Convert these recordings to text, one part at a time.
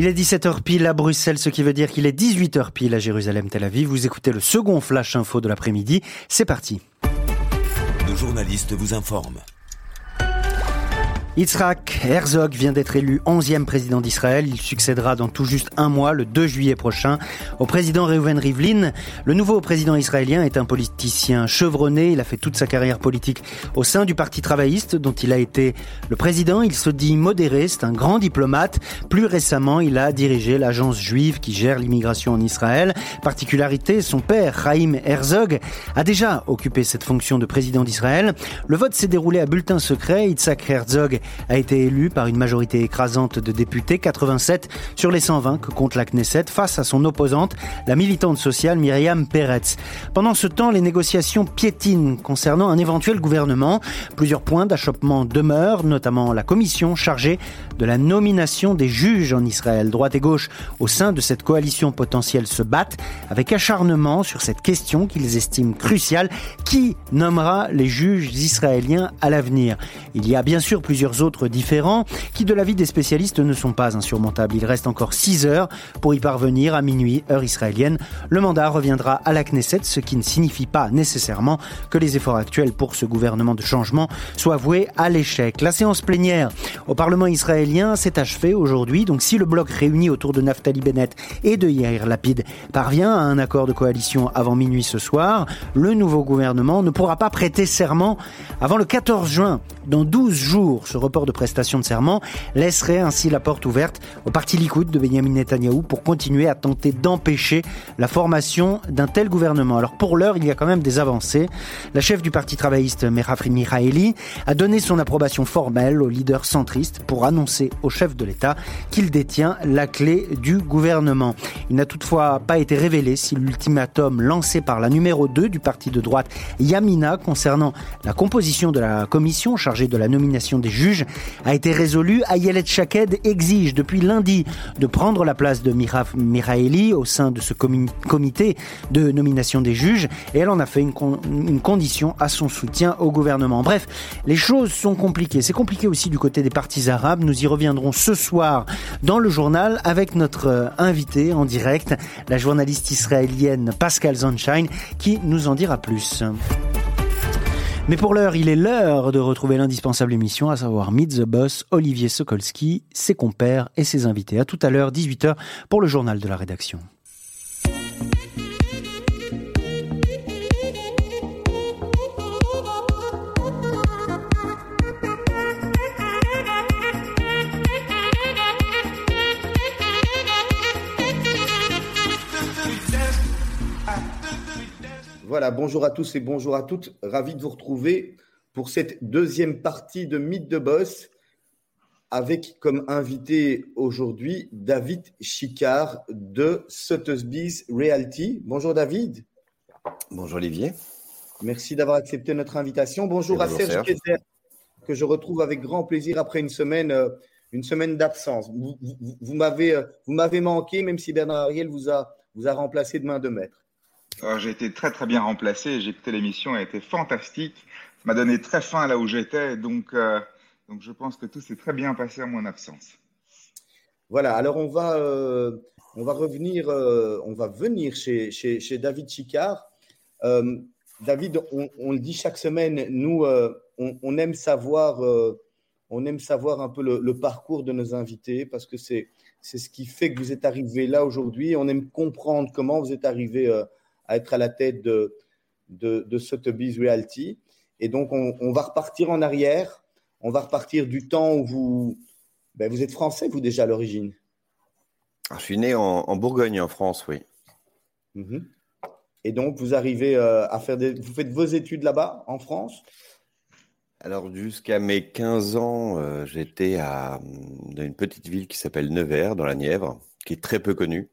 Il est 17h pile à Bruxelles, ce qui veut dire qu'il est 18h pile à Jérusalem, Tel Aviv. Vous écoutez le second flash info de l'après-midi. C'est parti. Nos journalistes vous informent. Yitzhak Herzog vient d'être élu 11e président d'Israël. Il succédera dans tout juste un mois, le 2 juillet prochain, au président Reuven Rivlin. Le nouveau président israélien est un politicien chevronné. Il a fait toute sa carrière politique au sein du Parti travailliste, dont il a été le président. Il se dit modéré, c'est un grand diplomate. Plus récemment, il a dirigé l'agence juive qui gère l'immigration en Israël. Particularité, son père, Chaim Herzog, a déjà occupé cette fonction de président d'Israël. Le vote s'est déroulé à bulletin secret. Yitzhak Herzog a été élu par une majorité écrasante de députés, 87 sur les 120 que compte la Knesset, face à son opposante, la militante sociale Myriam Peretz. Pendant ce temps, les négociations piétinent concernant un éventuel gouvernement. Plusieurs points d'achoppement demeurent, notamment la commission chargée de la nomination des juges en Israël. Droite et gauche, au sein de cette coalition potentielle, se battent avec acharnement sur cette question qu'ils estiment cruciale. Qui nommera les juges israéliens à l'avenir? Il y a bien sûr plusieurs autres différents qui, de l'avis des spécialistes, ne sont pas insurmontables. Il reste encore 6 heures pour y parvenir à minuit, heure israélienne. Le mandat reviendra à la Knesset, ce qui ne signifie pas nécessairement que les efforts actuels pour ce gouvernement de changement soient voués à l'échec. La séance plénière au Parlement israélien s'est achevée aujourd'hui. Donc si le bloc réuni autour de Naftali Bennett et de Yair Lapid parvient à un accord de coalition avant minuit ce soir, le nouveau gouvernement ne pourra pas prêter serment avant le 14 juin, dans 12 jours. Report de prestation de serment laisserait ainsi la porte ouverte au parti Likoud de Benjamin Netanyahou pour continuer à tenter d'empêcher la formation d'un tel gouvernement. Alors pour l'heure, il y a quand même des avancées. La chef du parti travailliste, Merafri Mihaeli, a donné son approbation formelle au leader centriste pour annoncer au chef de l'État qu'il détient la clé du gouvernement. Il n'a toutefois pas été révélé si l'ultimatum lancé par la numéro 2 du parti de droite, Yamina, concernant la composition de la commission chargée de la nomination des a été résolu. Ayelet Shaked exige depuis lundi de prendre la place de Miraf Miraeli au sein de ce comité de nomination des juges et elle en a fait une, condition à son soutien au gouvernement. Bref, les choses sont compliquées. C'est compliqué aussi du côté des partis arabes. Nous y reviendrons ce soir dans le journal avec notre euh, invité en direct, la journaliste israélienne Pascal Zonshine, qui nous en dira plus. Mais pour l'heure, il est l'heure de retrouver l'indispensable émission, à savoir Meet the Boss, Olivier Sokolski, ses compères et ses invités. À tout à l'heure, 18h, pour le journal de la rédaction. Voilà, bonjour à tous et bonjour à toutes. Ravi de vous retrouver pour cette deuxième partie de Mythe de Boss avec comme invité aujourd'hui David Chicard de Sotheby's Realty. Bonjour David. Bonjour Olivier. Merci d'avoir accepté notre invitation. Bonjour à Serge Kessler, que je retrouve avec grand plaisir après une semaine, euh, une semaine d'absence. Vous, vous, euh, vous m'avez manqué, même si Bernard Ariel vous a, vous a remplacé de main de maître. J'ai été très très bien remplacé. J'ai écouté l'émission, elle a été fantastique. Ça m'a donné très faim là où j'étais, donc euh, donc je pense que tout s'est très bien passé en mon absence. Voilà. Alors on va euh, on va revenir, euh, on va venir chez, chez, David Chicard. David, on, le dit chaque semaine, nous on, aime savoir on aime savoir un peu le, parcours de nos invités parce que c'est c'est ce qui fait que vous êtes arrivé là aujourd'hui. On aime comprendre comment vous êtes arrivé à être à la tête de, de, de Sotheby's Realty. Et donc, on, va repartir en arrière. On va repartir du temps où vous, ben, vous êtes français, vous déjà à l'origine. Je suis né en, Bourgogne, en France, oui. Mhm. Et donc, vous arrivez euh, à faire des. Vous faites vos études là-bas, en France? Alors, jusqu'à mes 15 ans, euh, j'étais à, dans une petite ville qui s'appelle Nevers, dans la Nièvre, qui est très peu connue.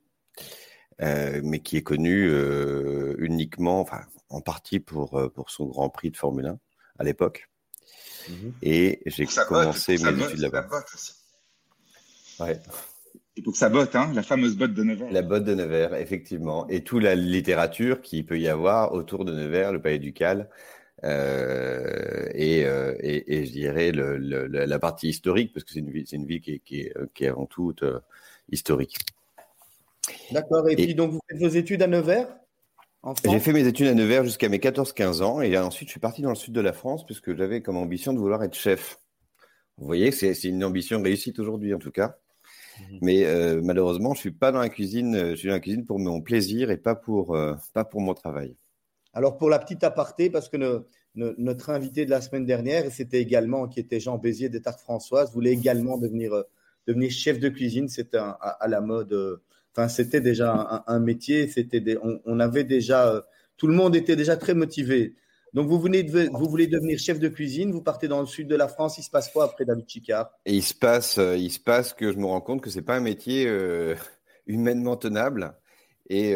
Euh, mais qui est connu euh, uniquement, enfin, en partie pour, euh, pour son Grand Prix de Formule 1 à l'époque. Mhm. Et j'ai commencé mes études là-bas. Ouais. Et pour que ça botte, hein, la fameuse botte de Nevers. La botte de Nevers, effectivement. Et toute la littérature qu'il peut y avoir autour de Nevers, le Palais Ducal, et, et, je dirais le, la partie historique, parce que c'est une une ville qui est, qui, est, qui est avant tout historique. D'accord. Et, puis, donc, vous faites vos études à Nevers J'ai fait mes études à Nevers jusqu'à mes 14-15 ans. Et ensuite, je suis parti dans le sud de la France, puisque j'avais comme ambition de vouloir être chef. Vous voyez, c'est une ambition réussite aujourd'hui, en tout cas. Mhm. Mais euh, malheureusement, je suis pas dans la cuisine. Euh, je suis dans la cuisine pour mon plaisir et pas pour, euh, pas pour mon travail. Alors, pour la petite aparté, parce que notre invité de la semaine dernière, c'était également, qui était Jean Bézier des Tartes Françoises, voulait également devenir, devenir chef de cuisine. À, à, la mode Enfin, c'était déjà un, métier, c'était on, avait déjà, euh, tout le monde était déjà très motivé. Donc, vous, venez vous voulez devenir chef de cuisine, vous partez dans le sud de la France, il se passe quoi après David Chicard? Et il se passe, euh, il se passe que je me rends compte que c'est pas un métier euh, humainement tenable, et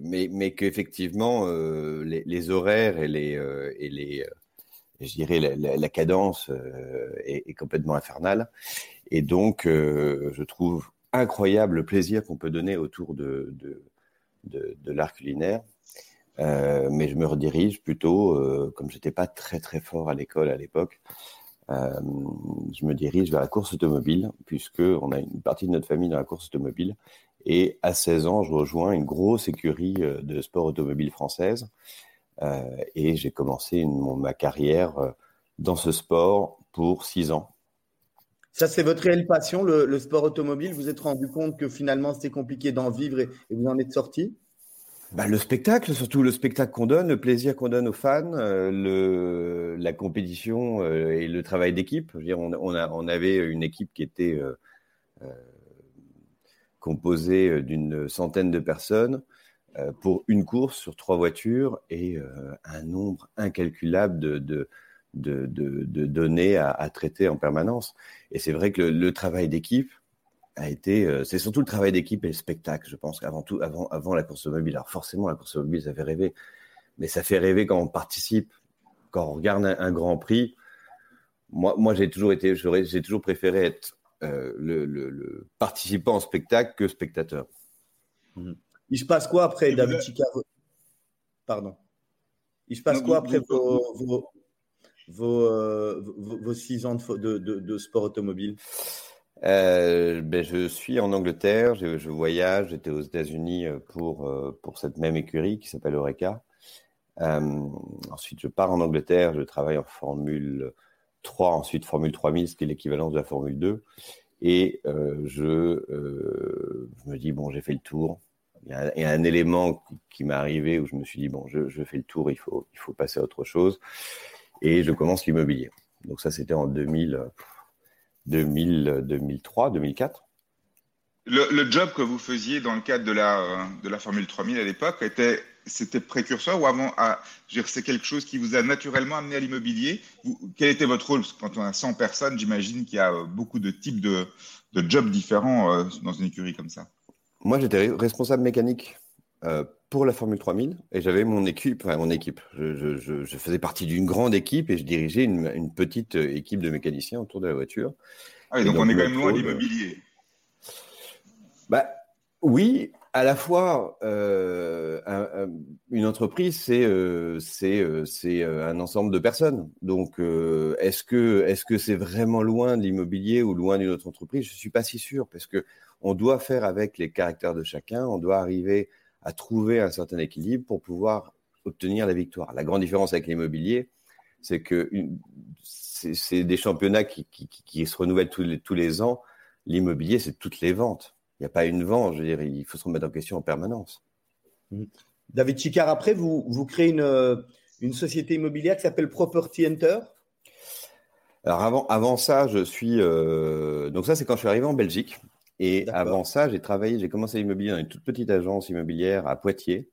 mais, mais qu'effectivement les, horaires et les et les je dirais la, cadence est, est, complètement infernale, et donc je trouve incroyable le plaisir qu'on peut donner autour de, de, de, l'art culinaire. Euh, mais je me redirige plutôt, euh, comme j'étais pas très très fort à l'école à l'époque, euh, je me dirige vers la course automobile, puisque on a une partie de notre famille dans la course automobile. Et à 16 ans, je rejoins une grosse écurie de sport automobile française. et j'ai commencé ma carrière dans ce sport pour 6 ans. Ça, c'est votre réelle passion, le, sport automobile. Vous vous êtes rendu compte que finalement, c'était compliqué d'en vivre et, vous en êtes sorti? Bah, Le spectacle, surtout le spectacle qu'on donne, le plaisir qu'on donne aux fans, euh, le, la compétition euh, et le travail d'équipe. On, avait une équipe qui était euh, composée d'une centaine de personnes pour une course sur trois voitures et un nombre incalculable de de, de, données à, traiter en permanence. Et c'est vrai que le, travail d'équipe a été, euh, c'est surtout le travail d'équipe et le spectacle, je pense, avant tout, avant, avant la course automobile. Alors forcément, la course automobile, ça fait rêver, mais ça fait rêver quand on participe, quand on regarde un, grand prix. Moi, moi j'ai toujours été, j'ai toujours préféré être euh, le, le, participant en spectacle que spectateur. Mmh. Il se passe quoi après David Chicago? Pardon. Il se passe quoi après vos, vos, vos, six ans de, sport automobile? Euh, ben, je suis en Angleterre, je, voyage, j'étais aux États-Unis euh, pour, euh, pour cette même écurie qui s'appelle. Euh, ensuite, je pars en Angleterre, je travaille en Formule 3, ensuite Formule 3000, ce qui est l'équivalent de la Formule 2. Et euh, je, je, me dis, bon, j'ai fait le tour. Il y, a, un élément qui, qui m'est arrivé où je me suis dit, bon, je, je, fais le tour, il faut, il faut passer à autre chose et je commence l'immobilier. Donc ça, c'était en 2000, 2000, 2003, 2004. Le, job que vous faisiez dans le cadre de la, de la Formule 3000 à l'époque, était, c'était précurseur ou avant à, c'est quelque chose qui vous a naturellement amené à l'immobilier? Quel était votre rôle? Parce que quand on a 100 personnes, j'imagine qu'il y a beaucoup de types de, de jobs différents euh, dans une écurie comme ça. Moi, j'étais responsable mécanique euh, pour la Formule 3000 et j'avais mon équipe, enfin mon équipe. Je, je, je faisais partie d'une grande équipe et je dirigeais une, une, petite équipe de mécaniciens autour de la voiture. Ah oui, donc, on est quand même loin de l'immobilier. Bah, oui, à la fois, euh, une entreprise, c'est euh, euh, euh, un ensemble de personnes. Donc, euh, est-ce que est-ce que c'est vraiment loin de l'immobilier ou loin d'une autre entreprise? Je suis pas si sûr parce que on doit faire avec les caractères de chacun. On doit arriver à trouver un certain équilibre pour pouvoir obtenir la victoire. La grande différence avec l'immobilier, c'est que c'est des championnats qui, qui, qui, se renouvellent tous les, tous les ans. L'immobilier, c'est toutes les ventes. Il n'y a pas une vente, je veux dire, il faut se remettre en question en permanence. Mmh. David Chicard, après, vous, vous créez une, une société immobilière qui s'appelle Property Enter. Alors avant, avant ça, je suis euh, donc ça c'est quand je suis arrivé en Belgique. Et avant ça, j'ai travaillé, j'ai commencé l'immobilier dans une toute petite agence immobilière à Poitiers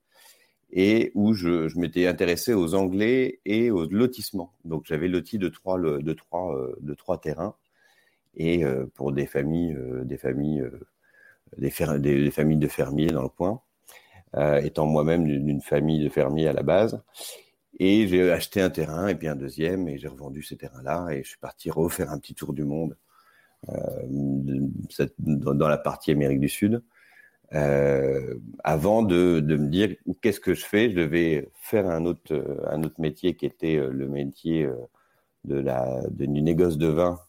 et où je, je m'étais intéressé aux Anglais et aux lotissements. Donc j'avais loti de trois, de trois, euh, de trois terrains et euh, pour des familles, euh, des familles, des, des, familles de fermiers dans le coin, étant moi-même d'une famille de fermiers à la base. Et j'ai acheté un terrain et puis un deuxième et j'ai revendu ces terrains-là et je suis parti refaire un petit tour du monde euh, dans la partie Amérique du Sud. euh, avant de, de, me dire qu'est-ce que je fais. Je devais faire un autre, un autre métier qui était le métier de la, de, du négoce de vin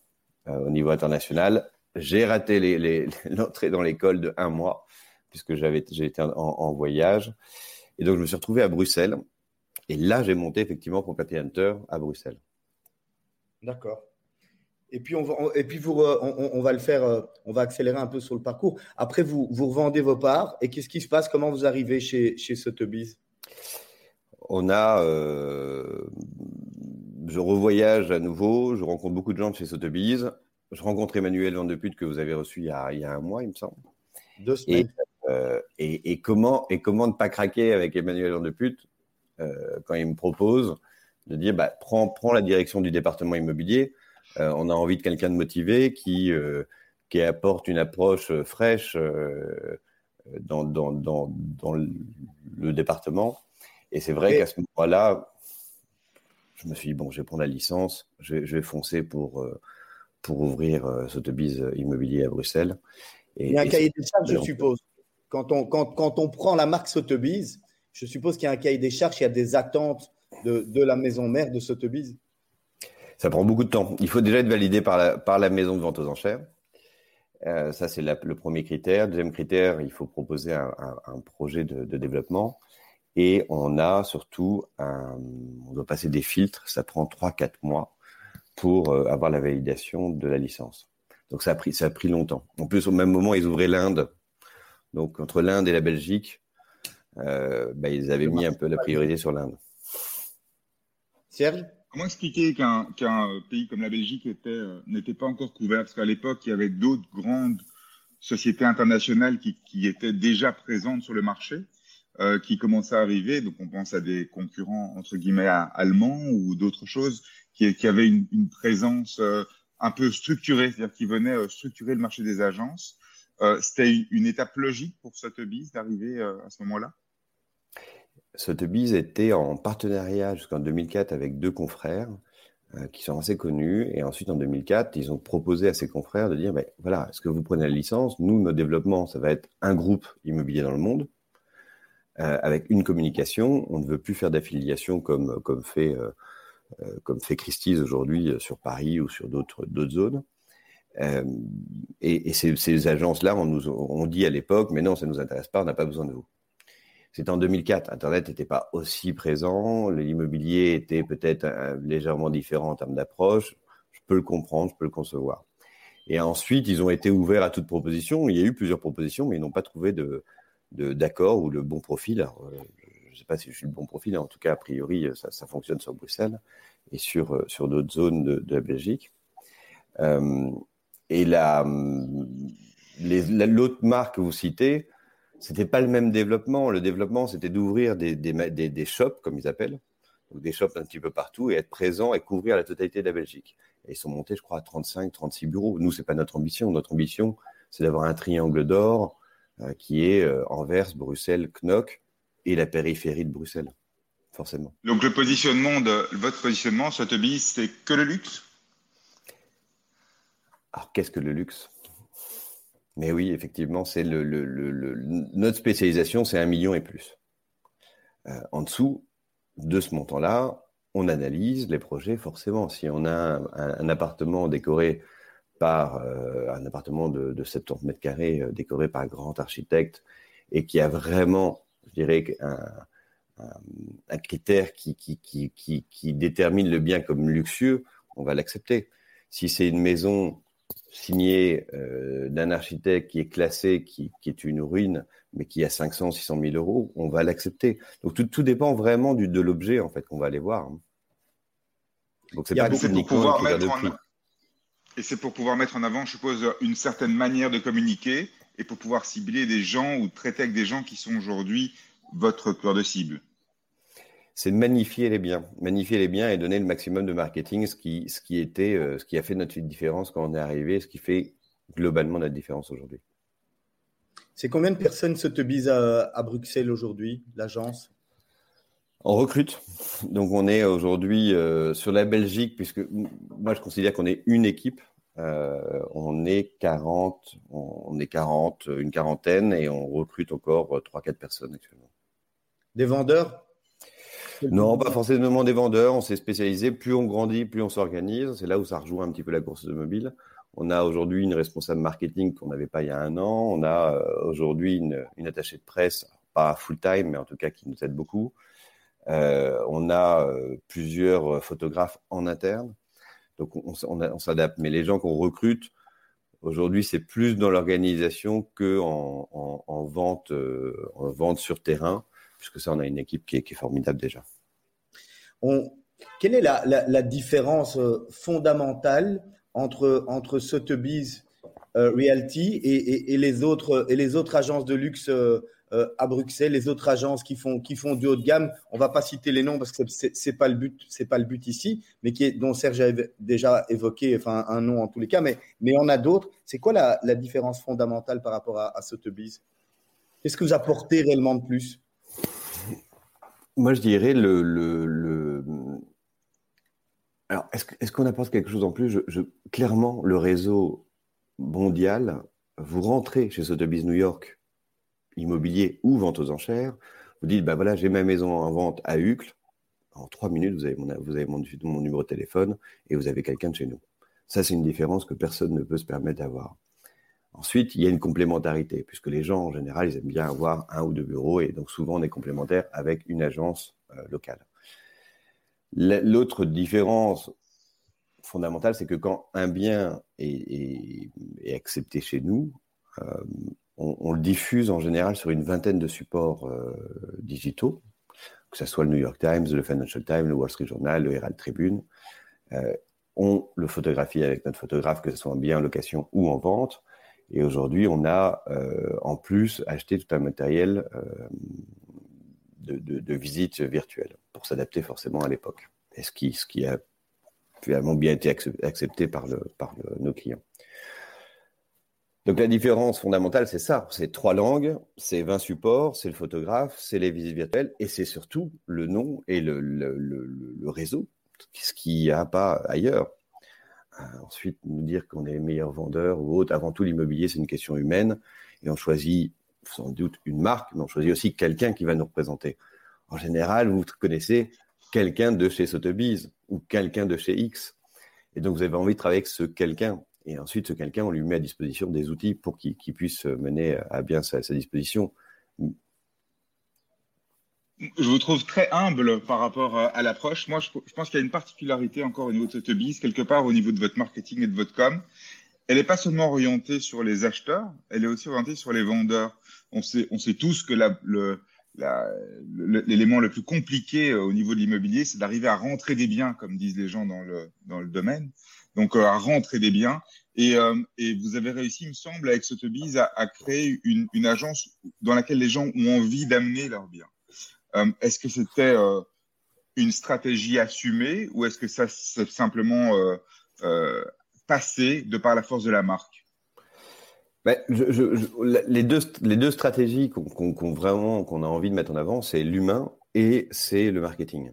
au niveau international. J'ai raté l'entrée dans l'école de un mois puisque j'avais été en, en, voyage. Et donc, je me suis retrouvé à Bruxelles. Et là, j'ai monté effectivement Property Hunter à Bruxelles. D'accord. Et puis, on va, et puis vous, on, on, va le faire, euh, on va accélérer un peu sur le parcours. Après, vous, vous revendez vos parts. Et qu'est-ce qui se passe? Comment vous arrivez chez, chez Sotheby's? On a. Euh, je revoyage à nouveau. Je rencontre beaucoup de gens de chez Sotheby's. Je rencontre Emmanuel Van de Put que vous avez reçu il y a, il y a un mois, il me semble. Deux semaines. Euh, et, et, comment, et comment ne pas craquer avec Emmanuel Van de Put euh, quand il me propose de dire bah, prends, prends la direction du département immobilier. Euh, on a envie de quelqu'un de motivé qui, euh, qui apporte une approche fraîche dans, dans, dans, dans, le département. Et c'est vrai qu'à ce moment-là, je me suis dit, bon, je vais prendre la licence, je vais, je vais foncer pour, pour ouvrir Sotheby's Immobilier à Bruxelles. Et, Il y a un cahier des charges, je suppose. Quand on, quand, quand on prend la marque Sotheby's, je suppose qu'il y a un cahier des charges, il y a des attentes de, de la maison mère de Sotheby's. Ça prend beaucoup de temps. Il faut déjà être validé par la, par la maison de vente aux enchères. Euh, ça, c'est le premier critère. Deuxième critère, il faut proposer un, un, un projet de, de, développement. Et on a surtout, un, on doit passer des filtres. Ça prend 3-4 mois pour euh, avoir la validation de la licence. Donc ça a pris, ça a pris longtemps. En plus, au même moment, ils ouvraient l'Inde. Donc entre l'Inde et la Belgique, euh, bah, ils avaient mis un peu la priorité sur l'Inde. Serge? Comment expliquer qu'un qu pays comme la Belgique euh, n'était pas encore couvert? Parce qu'à l'époque, il y avait d'autres grandes sociétés internationales qui, qui, étaient déjà présentes sur le marché, euh, qui commençaient à arriver. Donc, on pense à des concurrents, entre guillemets, allemands ou d'autres choses, qui, qui, avaient une, une présence euh, un peu structurée, c'est-à-dire qui venaient euh, structurer le marché des agences. Euh, C'était une, une, étape logique pour Sotheby's d'arriver à ce moment-là? Sotheby's était en partenariat jusqu'en 2004 avec deux confrères euh, qui sont assez connus. Et ensuite, en 2004, ils ont proposé à ces confrères de dire, ben, voilà, est-ce que vous prenez la licence? Nous, notre développement, ça va être un groupe immobilier dans le monde, euh, avec une communication. On ne veut plus faire d'affiliation comme, comme, fait, euh, euh comme fait aujourd'hui sur Paris ou sur d'autres zones. Et, ces agences-là, on nous on dit à l'époque, mais non, ça ne nous intéresse pas, on n'a pas besoin de vous. C'était en 2004. Internet n'était pas aussi présent. L'immobilier était peut-être euh, légèrement différent en termes d'approche. Je peux le comprendre, je peux le concevoir. Et ensuite, ils ont été ouverts à toute proposition. Il y a eu plusieurs propositions, mais ils n'ont pas trouvé de, d'accord ou le bon profil. Euh, je ne sais pas si je suis le bon profil, en tout cas, a priori, ça, ça fonctionne sur Bruxelles et sur, euh, sur d'autres zones de, de, la Belgique. Euh, et l'autre marque que vous citez, c'était pas le même développement. Le développement, c'était d'ouvrir des, des, des, des, shops, comme ils appellent, donc des shops un petit peu partout et être présent et couvrir la totalité de la Belgique. Et ils sont montés, je crois, à 35, 36 bureaux. Nous, c'est pas notre ambition. Notre ambition, c'est d'avoir un triangle d'or euh, qui est euh, Anvers, Bruxelles, Knock et la périphérie de Bruxelles, forcément. Donc le positionnement de votre positionnement, Sotheby's, c'est que le luxe? Alors qu'est-ce que le luxe? Mais oui, effectivement, c'est notre spécialisation, c'est un million et plus. Euh, en dessous de ce montant-là, on analyse les projets forcément. Si on a un, appartement décoré par euh, un appartement de, de 70 mètres carrés euh, décoré par un grand architecte et qui a vraiment, je dirais, un, critère qui détermine le bien comme luxueux, on va l'accepter. Si c'est une maison signé euh, d'un architecte qui est classé, qui, qui, est une ruine, mais qui a 500, 600 000 euros, on va l'accepter. Donc tout, tout, dépend vraiment du, de l'objet en fait qu'on va aller voir. Donc c'est pas prix. En... Et c'est pour pouvoir mettre en avant, je suppose, une certaine manière de communiquer et pour pouvoir cibler des gens ou traiter avec des gens qui sont aujourd'hui votre cœur de cible c'est de magnifier les biens, magnifier les biens et donner le maximum de marketing, ce qui, ce qui était, euh, ce qui a fait notre différence quand on est arrivé, ce qui fait globalement notre différence aujourd'hui. C'est combien de personnes se te à, à Bruxelles aujourd'hui, l'agence? On recrute. Donc on est aujourd'hui euh, sur la Belgique, puisque moi je considère qu'on est une équipe. on est 40, on est 40, une quarantaine et on recrute encore 3-4 personnes actuellement. Des vendeurs? Non, pas forcément des vendeurs. On s'est spécialisé. Plus on grandit, plus on s'organise. C'est là où ça rejoint un petit peu la course de mobile. On a aujourd'hui une responsable marketing qu'on n'avait pas il y a un an. On a euh, aujourd'hui une, attachée de presse, pas full-time, mais en tout cas qui nous aide beaucoup. Euh, on a euh, plusieurs photographes en interne. Donc on, s'adapte. Mais les gens qu'on recrute, aujourd'hui, c'est plus dans l'organisation qu'en en, vente, en vente sur terrain puisque ça, on a une équipe qui est, formidable déjà. quelle est la, différence euh, fondamentale entre, entre Sotheby's euh, Realty et, les autres, et les autres agences de luxe euh, à Bruxelles, les autres agences qui font, qui font du haut de gamme? On va pas citer les noms parce que c'est n'est pas, le but, pas le but ici, mais qui est, dont Serge a déjà évoqué enfin, un nom en tous les cas, mais, mais on a d'autres. C'est quoi la, différence fondamentale par rapport à, à Qu'est-ce que vous apportez réellement de plus? Moi, je dirais le. le, Alors, est-ce, qu'on apporte quelque chose en plus? Je, Clairement, le réseau mondial, vous rentrez chez Sotheby's New York, immobilier ou vente aux enchères, vous dites, bah voilà, j'ai ma maison en vente à Uccle. En trois minutes, vous avez, mon, vous avez mon numéro de téléphone et vous avez quelqu'un de chez nous. Ça, c'est une différence que personne ne peut se permettre d'avoir. Ensuite, il y a une complémentarité, puisque les gens, en général, ils aiment bien avoir un ou deux bureaux, et donc souvent on est complémentaire avec une agence euh, locale. L'autre différence fondamentale, c'est que quand un bien est, accepté chez nous, euh, on, le diffuse en général sur une vingtaine de supports euh, digitaux, que ce soit le New York Times, le Financial Times, le Wall Street Journal, le Herald Tribune. on le photographie avec notre photographe, que ce soit en bien en location ou en vente. Et aujourd'hui, on a euh, en plus acheté tout un matériel euh, de, de, visite virtuelle pour s'adapter forcément à l'époque. Et ce qui, a finalement bien été accepté par, le, par nos clients. Donc la différence fondamentale, c'est ça. C'est trois langues, c'est 20 supports, c'est le photographe, c'est les visites virtuelles et c'est surtout le nom et le, le réseau, ce qu'il n'y a pas ailleurs. Ensuite, nous dire qu'on est meilleur vendeur ou autre. Avant tout, l'immobilier, c'est une question humaine. Et on choisit sans doute une marque, mais on choisit aussi quelqu'un qui va nous représenter. En général, vous connaissez quelqu'un de chez Sotheby's ou quelqu'un de chez X. Et donc, vous avez envie de travailler avec ce quelqu'un. Et ensuite, ce quelqu'un, on lui met à disposition des outils pour qu'il puisse mener à bien sa disposition je vous trouve très humble par rapport à l'approche. Moi, je, pense qu'il y a une particularité encore au niveau de Sotheby's, quelque part au niveau de votre marketing et de votre com. Elle n'est pas seulement orientée sur les acheteurs, elle est aussi orientée sur les vendeurs. On sait, on sait tous que l'élément le, plus compliqué euh, au niveau de l'immobilier, c'est d'arriver à rentrer des biens, comme disent les gens dans le, dans le domaine. Donc, euh, à rentrer des biens. Et, euh, et, vous avez réussi, il me semble, avec Sotheby's, à, à créer une, une agence dans laquelle les gens ont envie d'amener leurs biens. Euh, est-ce que c'était euh, une stratégie assumée ou est-ce que ça s'est simplement euh, passé de par la force de la marque? Ben, les, deux, les deux stratégies qu'on vraiment qu'on a envie de mettre en avant, c'est l'humain et c'est le marketing.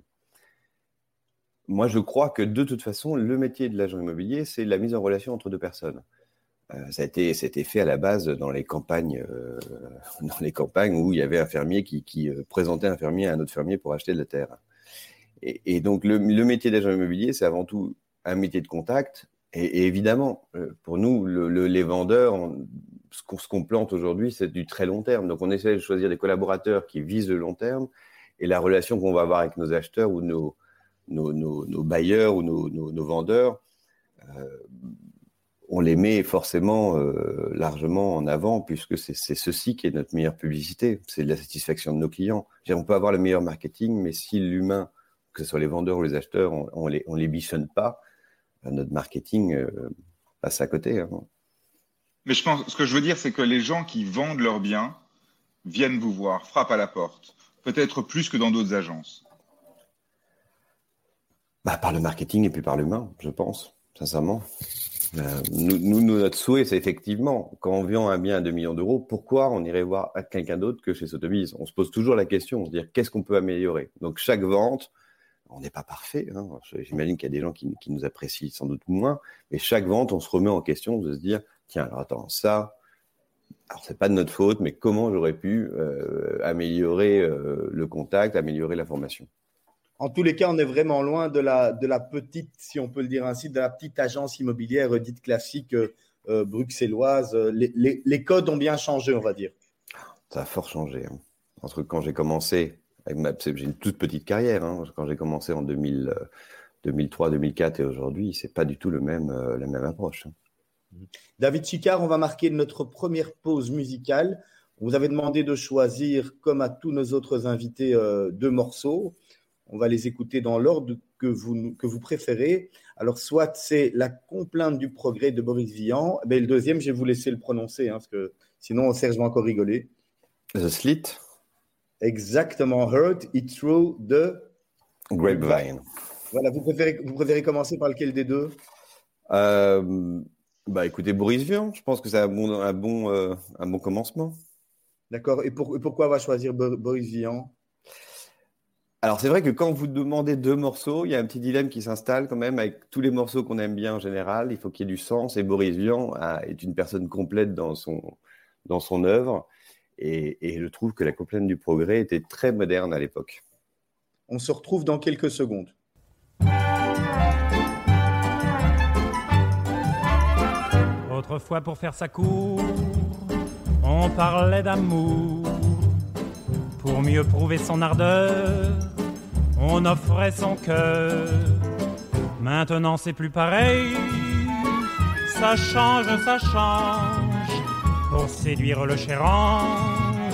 Moi, je crois que de toute façon, le métier de l'agent immobilier, c'est la mise en relation entre deux personnes. Euh, ça a été, c'était fait à la base dans les campagnes, euh, dans les campagnes où il y avait un fermier qui, euh, présentait un fermier à un autre fermier pour acheter de la terre. Et, donc le, métier d'agent immobilier, c'est avant tout un métier de contact. Et, évidemment, pour nous, le, les vendeurs, ce qu'on, plante aujourd'hui, c'est du très long terme. Donc on essaie de choisir des collaborateurs qui visent le long terme. Et la relation qu'on va avoir avec nos acheteurs ou nos, bailleurs ou nos, vendeurs, on les met forcément euh, largement en avant puisque c'est ceci qui est notre meilleure publicité, c'est la satisfaction de nos clients. On peut avoir le meilleur marketing, mais si l'humain, que ce soit les vendeurs ou les acheteurs, on, ne les, on les bichonne pas, euh, notre marketing euh, passe à côté. Hein. Mais je pense, ce que je veux dire, c'est que les gens qui vendent leurs biens viennent vous voir, frappent à la porte, peut-être plus que dans d'autres agences. Bah, par le marketing et puis par l'humain, je pense, sincèrement. Euh, nous, notre souhait, c'est effectivement, quand on vend un bien à 2 millions d'euros, pourquoi on irait voir quelqu'un d'autre que chez Sotheby's? On se pose toujours la question, on se dit qu'est-ce qu'on peut améliorer? Donc chaque vente, on n'est pas parfait. Hein. J'imagine qu'il y a des gens qui, nous apprécient sans doute moins, mais chaque vente, on se remet en question de se dire tiens, alors attends, ça, alors c'est pas de notre faute, mais comment j'aurais pu euh, améliorer euh, le contact, améliorer la formation? En tous les cas, on est vraiment loin de la, de la petite, si on peut le dire ainsi, de la petite agence immobilière dite classique euh, bruxelloise. Les, les, codes ont bien changé, on va dire. Ça a fort changé. Hein. Entre quand j'ai commencé j'ai une toute petite carrière. Hein. Quand j'ai commencé en 2000, 2003, 2004 et aujourd'hui, c'est pas du tout le même, euh, la même approche. Hein. David Chicard, on va marquer notre première pause musicale. vous avez demandé de choisir, comme à tous nos autres invités, euh, deux morceaux. On va les écouter dans l'ordre que vous, que vous préférez. Alors, soit c'est La complainte du progrès de Boris Vian. Mais le deuxième, je vais vous laisser le prononcer, hein, parce que sinon, Serge va encore rigoler. The Slit Exactement. Heard It Through the Grapevine. Voilà, vous préférez, vous préférez commencer par lequel des deux? Euh, Bah écoutez, Boris Vian, je pense que c'est un bon, un, bon, euh, un bon commencement. D'accord. Et, pourquoi on va choisir Boris Vian? Alors c'est vrai que quand vous demandez deux morceaux, il y a un petit dilemme qui s'installe quand même avec tous les morceaux qu'on aime bien en général. Il faut qu'il y ait du sens et Boris Vian est une personne complète dans son dans son œuvre. Et, je trouve que la complainte du progrès était très moderne à l'époque. On se retrouve dans quelques secondes. Autrefois, pour faire sa cour, on parlait d'amour. Pour mieux prouver son ardeur, on offrait son cœur. Maintenant, c'est plus pareil. Ça change, ça change pour séduire le cher ange,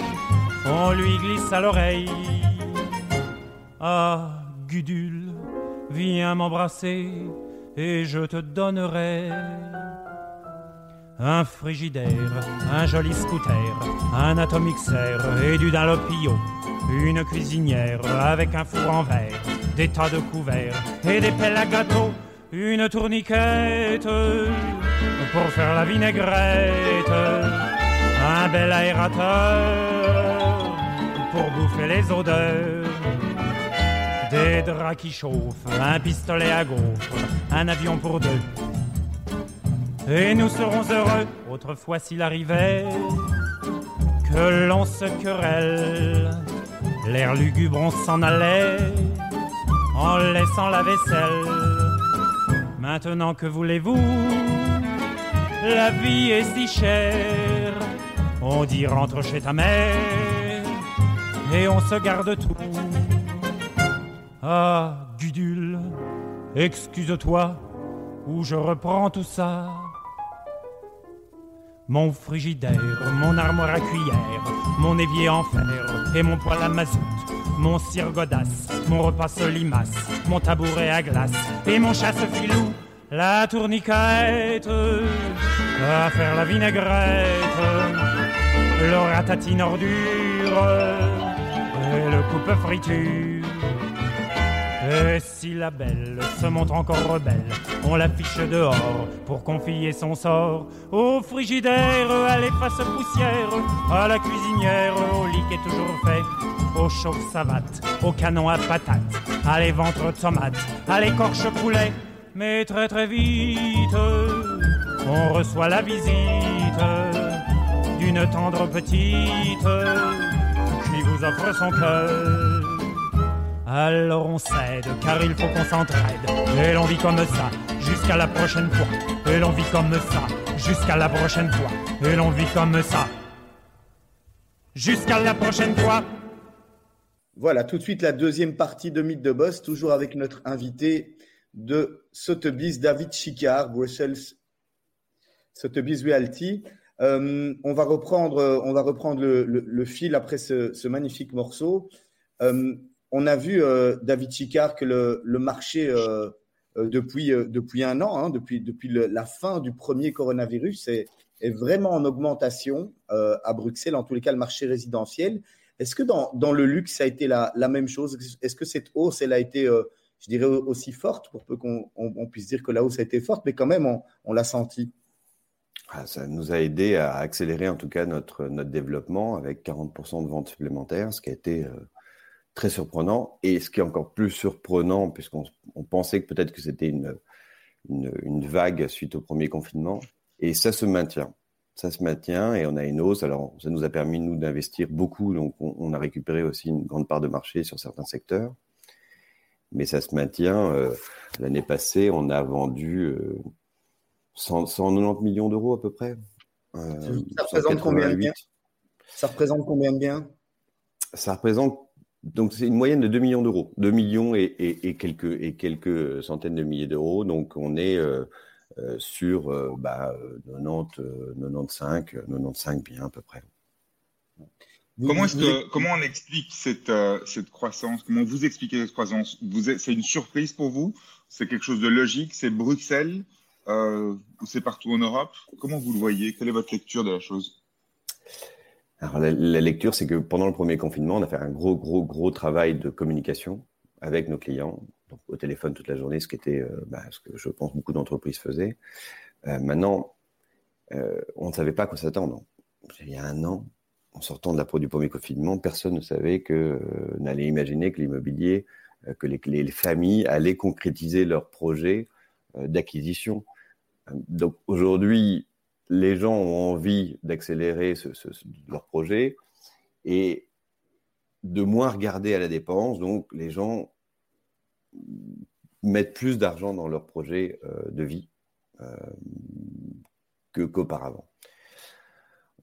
on lui glisse à l'oreille. Ah, Gudule, viens m'embrasser et je te donnerai un frigidaire, un joli scooter, un atomixer et du Dalopio, une cuisinière avec un four en verre, des tas de couverts et des pelles à gâteau, une tourniquette pour faire la vinaigrette, un bel aérateur pour bouffer les odeurs, des draps qui chauffent, un pistolet à gaufres, un avion pour deux. Et nous serons heureux, autrefois s'il arrivait que l'on se querelle, l'air lugubre on s'en allait en laissant la vaisselle. Maintenant que voulez-vous? La vie est si chère. On dit rentre chez ta mère et on se garde tout. Ah, Gudule, excuse-toi, où je reprends tout ça. Mon frigidaire, mon armoire à cuillère, mon évier en fer et mon poêle à mazout, mon cire godasse, mon repas solimace, mon tabouret à glace et mon chasse-filou la tourniquette, à faire la vinaigrette, le ratatine ordure, et le coupe friture. Et si la belle se montre encore rebelle, on l'affiche dehors pour confier son sort au frigidaire, à l'efface poussière, à la cuisinière, au lit qui est toujours fait, au chauffe savate, au canon à patates, à les ventres tomates, à l'écorche poulet mais très très vite, on reçoit la visite d'une tendre petite qui vous offre son cœur. Alors on cède, car il faut qu'on s'entraide, et l'on vit comme ça, jusqu'à la prochaine fois, et l'on vit comme ça, jusqu'à la prochaine fois, et l'on vit comme ça, jusqu'à la prochaine fois. Voilà, tout de suite la deuxième partie de Mythe de Boss, toujours avec notre invité de Sotheby's David Chicard, Brussels Sotheby's Realty. Euh, on va reprendre, on va reprendre le, fil après ce, magnifique morceau. Euh, on a vu, euh, David Chicard, que le, marché, depuis, depuis un an, hein, depuis, depuis la fin du premier coronavirus, est, vraiment en augmentation à Bruxelles, en tous les cas le marché résidentiel. Est-ce que dans, le luxe, ça a été la, même chose? Est-ce que cette hausse, elle a été je dirais, aussi forte, pour peu qu'on puisse dire que la hausse a été forte, mais quand même, on, l'a senti? Ah, ça nous a aidé à accélérer en tout cas notre, notre développement avec 40% de ventes supplémentaires, ce qui a été euh, très surprenant. Et ce qui est encore plus surprenant, puisqu'on pensait que peut-être que c'était une, une, vague suite au premier confinement, et ça se maintient. Ça se maintient et on a une hausse. Alors, ça nous a permis, nous, d'investir beaucoup. Donc, on, a récupéré aussi une grande part de marché sur certains secteurs. Mais ça se maintient. Euh, l'année passée, on a vendu 190 millions d'euros à peu près. Euh, ça représente combien de biens Ça représente combien de biens Ça représente donc c'est une moyenne de 2 millions d'euros, 2 millions et, quelques et quelques centaines de milliers d'euros. Donc on est euh, euh, sur bah, 90, 95, 95 biens à peu près. Comment, est que, comment on explique cette, cette croissance? Comment vous expliquez cette croissance? C'est une surprise pour vous? C'est quelque chose de logique? C'est Bruxelles euh, ou c'est partout en Europe? Comment vous le voyez? Quelle est votre lecture de la chose? Alors, la, lecture, c'est que pendant le premier confinement, on a fait un gros, gros, gros travail de communication avec nos clients, au téléphone toute la journée, ce qui était euh, bah, ce que je pense beaucoup d'entreprises faisaient. Euh, maintenant, on ne savait pas à quoi s'attendre. Il y a un an, en sortant de la du premier confinement, personne ne savait que, n'allait imaginer que l'immobilier, que les, familles allaient concrétiser leurs projets d'acquisition. Donc aujourd'hui, les gens ont envie d'accélérer leur projet et de moins regarder à la dépense. Donc les gens mettent plus d'argent dans leur projet euh, de vie euh, qu'auparavant.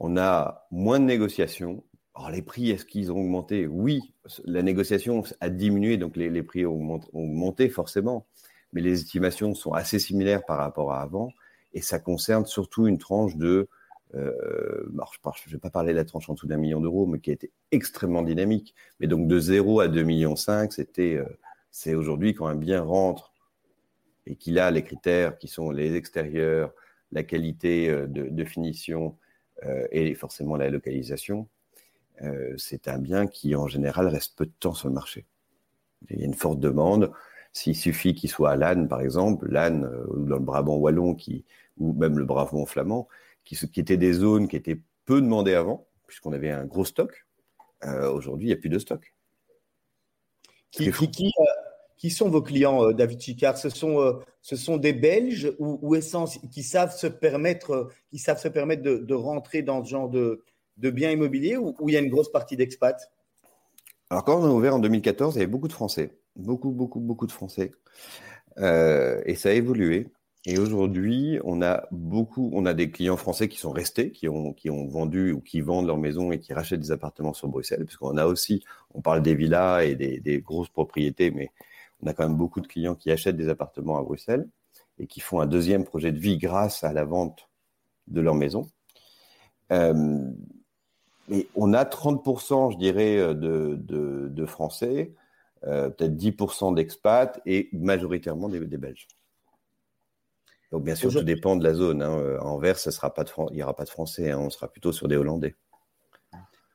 On a moins de négociations. Alors les prix, est-ce qu'ils ont augmenté? Oui, la négociation a diminué, donc les, prix ont augmenté forcément mais les estimations sont assez similaires par rapport à avant, et ça concerne surtout une tranche de, euh, je ne vais pas parler de la tranche en dessous d'un million d'euros, mais qui a été extrêmement dynamique. Mais donc de 0 à 2,5 millions, c'était, euh, c'est aujourd'hui quand un bien rentre et qu'il a les critères qui sont les extérieurs, la qualité euh, de, finition et forcément la localisation, c'est un bien qui en général reste peu de temps sur le marché. Il y a une forte demande. S'il suffit qu'il soit à Lannes, par exemple, Lannes ou dans le Brabant wallon, qui, ou même le Brabant flamand, qui, qui étaient des zones qui étaient peu demandées avant, puisqu'on avait un gros stock. Euh, aujourd'hui, il n'y a plus de stock. Qui, qui, euh, qui, sont vos clients, David Chicard? Ce sont, ce sont des Belges ou, ou essence, qui savent se permettre, qui savent se permettre de, de rentrer dans ce genre de, de biens immobiliers ou, il y a une grosse partie d'expats? Alors, quand on a ouvert en 2014, il y avait beaucoup de Français beaucoup, beaucoup, beaucoup de Français. Euh, et ça a évolué. Et aujourd'hui, on a beaucoup, on a des clients français qui sont restés, qui ont, qui ont vendu ou qui vendent leur maison et qui rachètent des appartements sur Bruxelles, puisqu'on a aussi, on parle des villas et des, des, grosses propriétés, mais on a quand même beaucoup de clients qui achètent des appartements à Bruxelles et qui font un deuxième projet de vie grâce à la vente de leur maison. Euh, et on a 30%, je dirais, de, de, de Français euh, peut-être 10% d'expats et majoritairement des, Belges. Donc bien sûr, tout dépend de la zone. Hein. Euh, Anvers, ça sera pas de il n'y aura pas de Français, hein. on sera plutôt sur des Hollandais.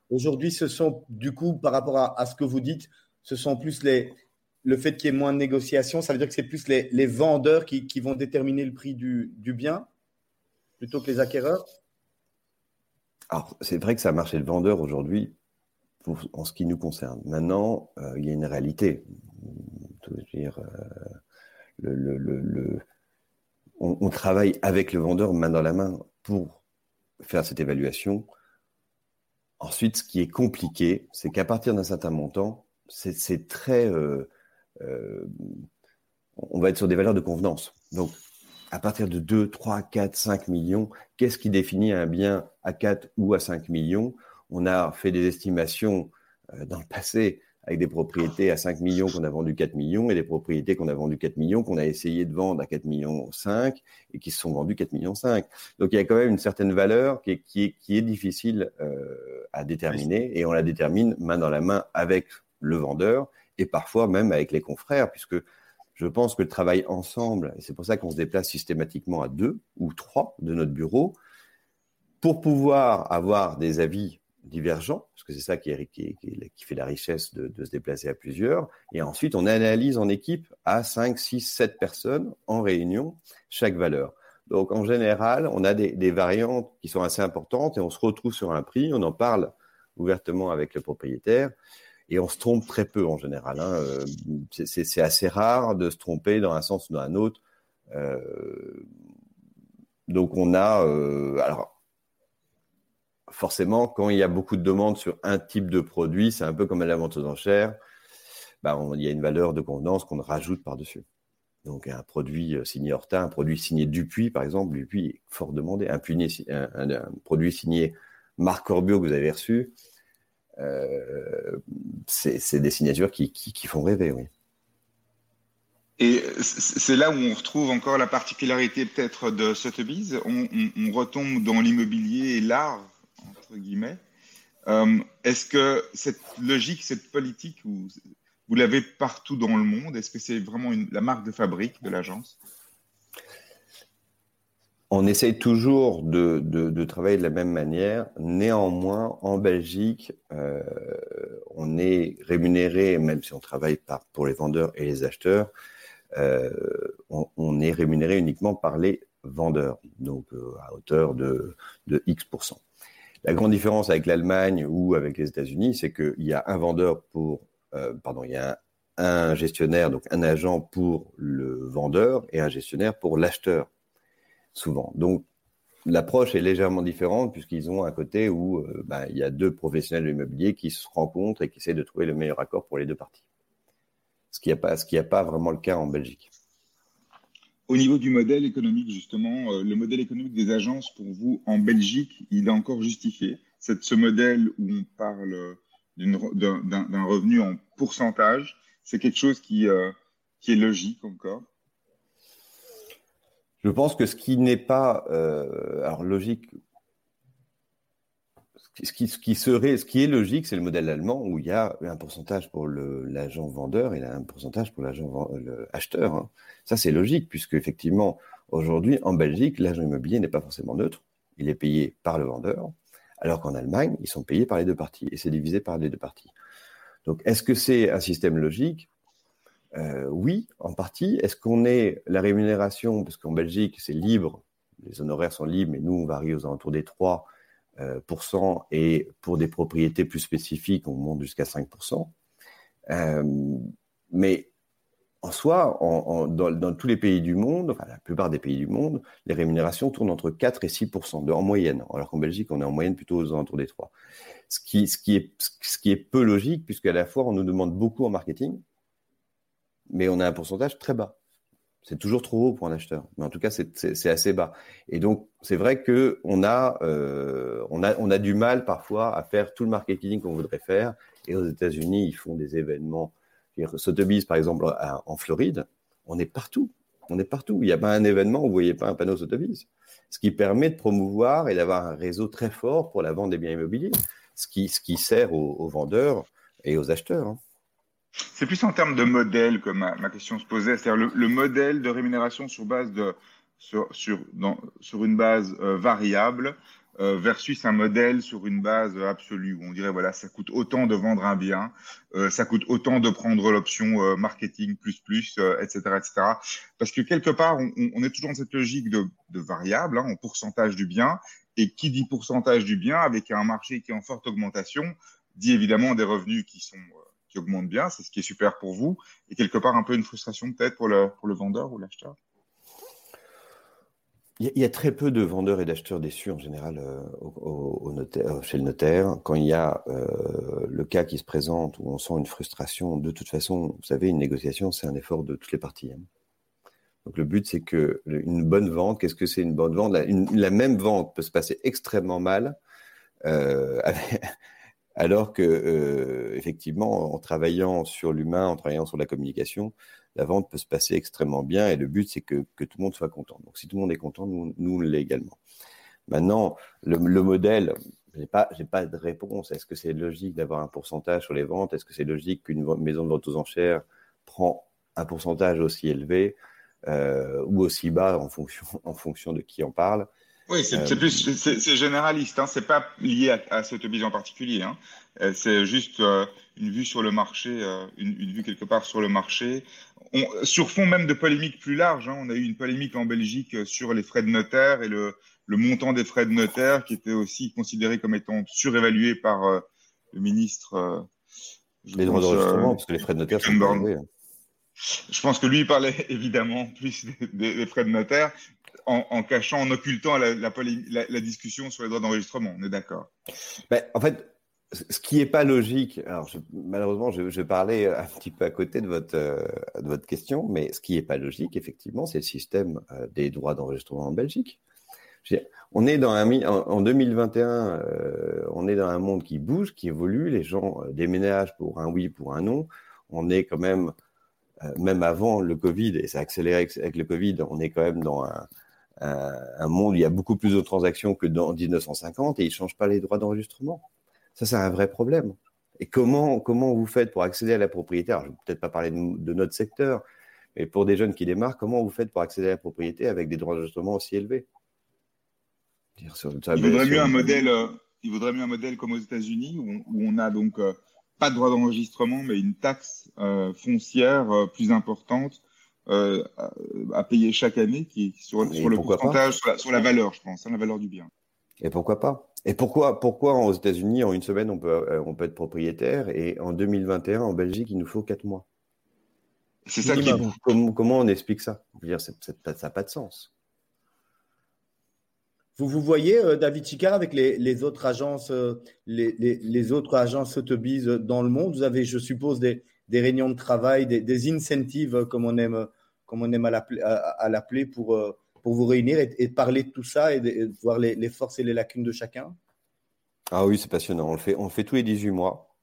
Aujourd'hui, ce sont, du coup, par rapport à, ce que vous dites, ce sont plus les, le fait qu'il y ait moins de négociations, ça veut dire que c'est plus les, les vendeurs qui, qui, vont déterminer le prix du, du bien plutôt que les acquéreurs? Alors, c'est vrai que ça a marché le vendeur aujourd'hui en ce qui nous concerne. Maintenant, euh, il y a une réalité. Dire, euh, le, on, travaille avec le vendeur main dans la main pour faire cette évaluation. Ensuite, ce qui est compliqué, c'est qu'à partir d'un certain montant, c'est très... Euh, on va être sur des valeurs de convenance. Donc, à partir de 2, 3, 4, 5 millions, qu'est-ce qui définit un bien à 4 ou à 5 millions? On a fait des estimations euh, dans le passé avec des propriétés à 5 millions qu'on a vendu 4 millions et des propriétés qu'on a vendues 4 millions qu'on a essayé de vendre à 4 millions 5 et qui se sont vendues 4 millions 5. Donc il y a quand même une certaine valeur qui est, qui est, qui est difficile euh, à déterminer et on la détermine main dans la main avec le vendeur et parfois même avec les confrères puisque je pense que le travail ensemble, et c'est pour ça qu'on se déplace systématiquement à deux ou trois de notre bureau, pour pouvoir avoir des avis divergents, parce que c'est ça qui, qui, fait la richesse de, se déplacer à plusieurs. Et ensuite, on analyse en équipe à 5, 6, 7 personnes en réunion chaque valeur. Donc, en général, on a des, variantes qui sont assez importantes et on se retrouve sur un prix, on en parle ouvertement avec le propriétaire. Et on se trompe très peu en général. Hein. C'est assez rare de se tromper dans un sens ou dans un autre. donc on a, alors forcément, quand il y a beaucoup de demandes sur un type de produit, c'est un peu comme à la vente aux enchères, bah, il y a une valeur de convenance qu'on rajoute par-dessus. Donc un produit euh, signé Horta, un produit signé Dupuis, par exemple, Dupuis est fort demandé. Un, produit signé Marc Corbio que vous avez reçu, euh, c'est des signatures qui, font rêver, oui. Et c'est là où on retrouve encore la particularité peut-être de Sotheby's. On, on, retombe dans l'immobilier et l'art, Euh, est-ce que cette logique, cette politique, ou vous l'avez partout dans le monde? Est-ce que c'est vraiment la marque de fabrique de l'agence? On essaye toujours de, travailler de la même manière. Néanmoins, en Belgique, euh, on est rémunéré, même si on travaille pour les vendeurs et les acheteurs, euh, on, est rémunéré uniquement par les vendeurs, donc à hauteur de, de X%. La grande différence avec l'Allemagne ou avec les États-Unis, c'est qu'il y a un vendeur pour euh, pardon, il y a un, gestionnaire, donc un agent pour le vendeur et un gestionnaire pour l'acheteur, souvent. Donc, l'approche est légèrement différente puisqu'ils ont un côté où euh, bah, il y a deux professionnels de l'immobilier qui se rencontrent et qui essaient de trouver le meilleur accord pour les deux parties. Ce qui n'est a, pas vraiment le cas en Belgique. Au niveau du modèle économique, justement, euh, le modèle économique des agences, pour vous, en Belgique, il est encore justifié. C'est ce modèle où on parle d'un revenu en pourcentage, c'est quelque chose qui, euh, qui est logique encore Je pense que ce qui n'est pas euh, logique, ce qui, serait, ce qui est logique, c'est le modèle allemand où il y a un pourcentage pour l'agent vendeur et un pourcentage pour l'agent acheteur. Hein. Ça, c'est logique puisque effectivement, aujourd'hui, en Belgique, l'agent immobilier n'est pas forcément neutre. Il est payé par le vendeur alors qu'en Allemagne, ils sont payés par les deux parties et c'est divisé par les deux parties. Donc, est-ce que c'est un système logique? Euh, Oui, en partie. Est-ce qu'on est la rémunération, parce qu'en Belgique, c'est libre, les honoraires sont libres, mais nous, on varie aux alentours des 3%, euh, et pour des propriétés plus spécifiques, on monte jusqu'à 5%. Euh, mais en soi, dans, tous les pays du monde, enfin la plupart des pays du monde, les rémunérations tournent entre 4 et 6 de, en moyenne, alors qu'en Belgique, on est en moyenne plutôt aux alentours des 3. Ce qui, ce qui, est, ce qui est peu logique, puisqu'à la fois, on nous demande beaucoup en marketing, mais on a un pourcentage très bas. C'est toujours trop haut pour un acheteur, mais en tout cas, c'est assez bas. Et donc, c'est vrai qu'on a, euh, on a, on a du mal parfois à faire tout le marketing qu'on voudrait faire. Et aux États-Unis, ils font des événements Sotheby's, par exemple, en Floride, on est partout. On est partout. Il n'y a pas un événement où vous voyez pas un panneau Sotheby's. Ce qui permet de promouvoir et d'avoir un réseau très fort pour la vente des biens immobiliers, ce qui, ce qui sert aux, vendeurs et aux acheteurs. Hein. C'est plus en termes de modèle que ma, question se posait, c'est-à-dire le, modèle de rémunération sur base de sur, sur, sur une base euh, variable euh, versus un modèle sur une base absolue où on dirait voilà ça coûte autant de vendre un bien, euh, ça coûte autant de prendre l'option euh, marketing plus plus, etc., etc. Parce que quelque part on, on, est toujours dans cette logique de, de variable hein, en pourcentage du bien et qui dit pourcentage du bien avec un marché qui est en forte augmentation dit évidemment des revenus qui sont qui augmentent bien, c'est ce qui est super pour vous et quelque part un peu une frustration peut-être pour le pour le vendeur ou l'acheteur? Il y, a très peu de vendeurs et d'acheteurs déçus en général euh, euh, chez le notaire. Quand il y a euh, le cas qui se présente où on sent une frustration, de toute façon, vous savez, une négociation, c'est un effort de toutes les parties. Hein. Donc le but, c'est que une bonne vente, qu'est-ce que c'est une bonne vente? La, même vente peut se passer extrêmement mal, alors que effectivement, en travaillant sur l'humain, en travaillant sur la communication, la vente peut se passer extrêmement bien et le but, c'est que, tout le monde soit content. Donc, si tout le monde est content, nous, nous l'est également. Maintenant, le, modèle, je n'ai pas, pas de réponse. Est-ce que c'est logique d'avoir un pourcentage sur les ventes? Est-ce que c'est logique qu'une maison de vente aux enchères prend un pourcentage aussi élevé euh, ou aussi bas en fonction, en fonction de qui en parle? Oui, c'est euh, plus c'est généraliste, hein, c'est pas lié à, à cette en particulier. Hein. Euh, c'est juste euh, une vue sur le marché, une, une, vue quelque part sur le marché. On, sur fond même de polémiques plus larges, hein, on a eu une polémique en Belgique sur les frais de notaire et le, le montant des frais de notaire qui était aussi considéré comme étant surévalué par le ministre les droits d'enregistrement, parce que les frais de notaire sont élevés. Je pense que lui parlait évidemment plus des, frais de notaire en, cachant, en occultant la, discussion sur les droits d'enregistrement. On est d'accord. Ben, en fait, ce qui n'est pas logique, alors malheureusement, je, je, parlais un petit peu à côté de votre, euh, de votre question, mais ce qui n'est pas logique, effectivement, c'est le système euh, des droits d'enregistrement en Belgique. On est dans un, en, 2021, euh, on est dans un monde qui bouge, qui évolue. Les gens déménagent pour un oui, pour un non. On est quand même, même avant le Covid, et ça a accéléré avec le Covid, on est quand même dans un, un, monde où il y a beaucoup plus de transactions que dans 1950 et ils ne changent pas les droits d'enregistrement. Ça, c'est un vrai problème. Et comment, comment vous faites pour accéder à la propriété? Alors, je ne vais peut-être pas parler de, notre secteur, mais pour des jeunes qui démarrent, comment vous faites pour accéder à la propriété avec des droits d'enregistrement aussi élevés? Il vaudrait, mieux un modèle, euh, il vaudrait mieux un modèle comme aux États-Unis où, on a donc euh, pas de droit d'enregistrement, mais une taxe euh, foncière plus importante euh, à payer chaque année, qui sur, sur le pourcentage, sur la, valeur, je pense, hein, la valeur du bien. Et pourquoi pas? Et pourquoi, pourquoi aux États-Unis, en une semaine, on peut, euh, on peut être propriétaire et en 2021, en Belgique, il nous faut quatre mois? C'est ça qui comment, comment, on explique ça? Dire, ça n'a pas de sens. Vous vous voyez, euh, David Chicard, avec les, autres agences, les, les, autres agences Sotheby's dans le monde, vous avez, je suppose, des, réunions de travail, des, incentives, comme on aime comme on aime à l'appeler, pour, euh, pour vous réunir et, parler de tout ça et voir les, forces et les lacunes de chacun? Ah oui, c'est passionnant. On le fait, on fait tous les 18 mois.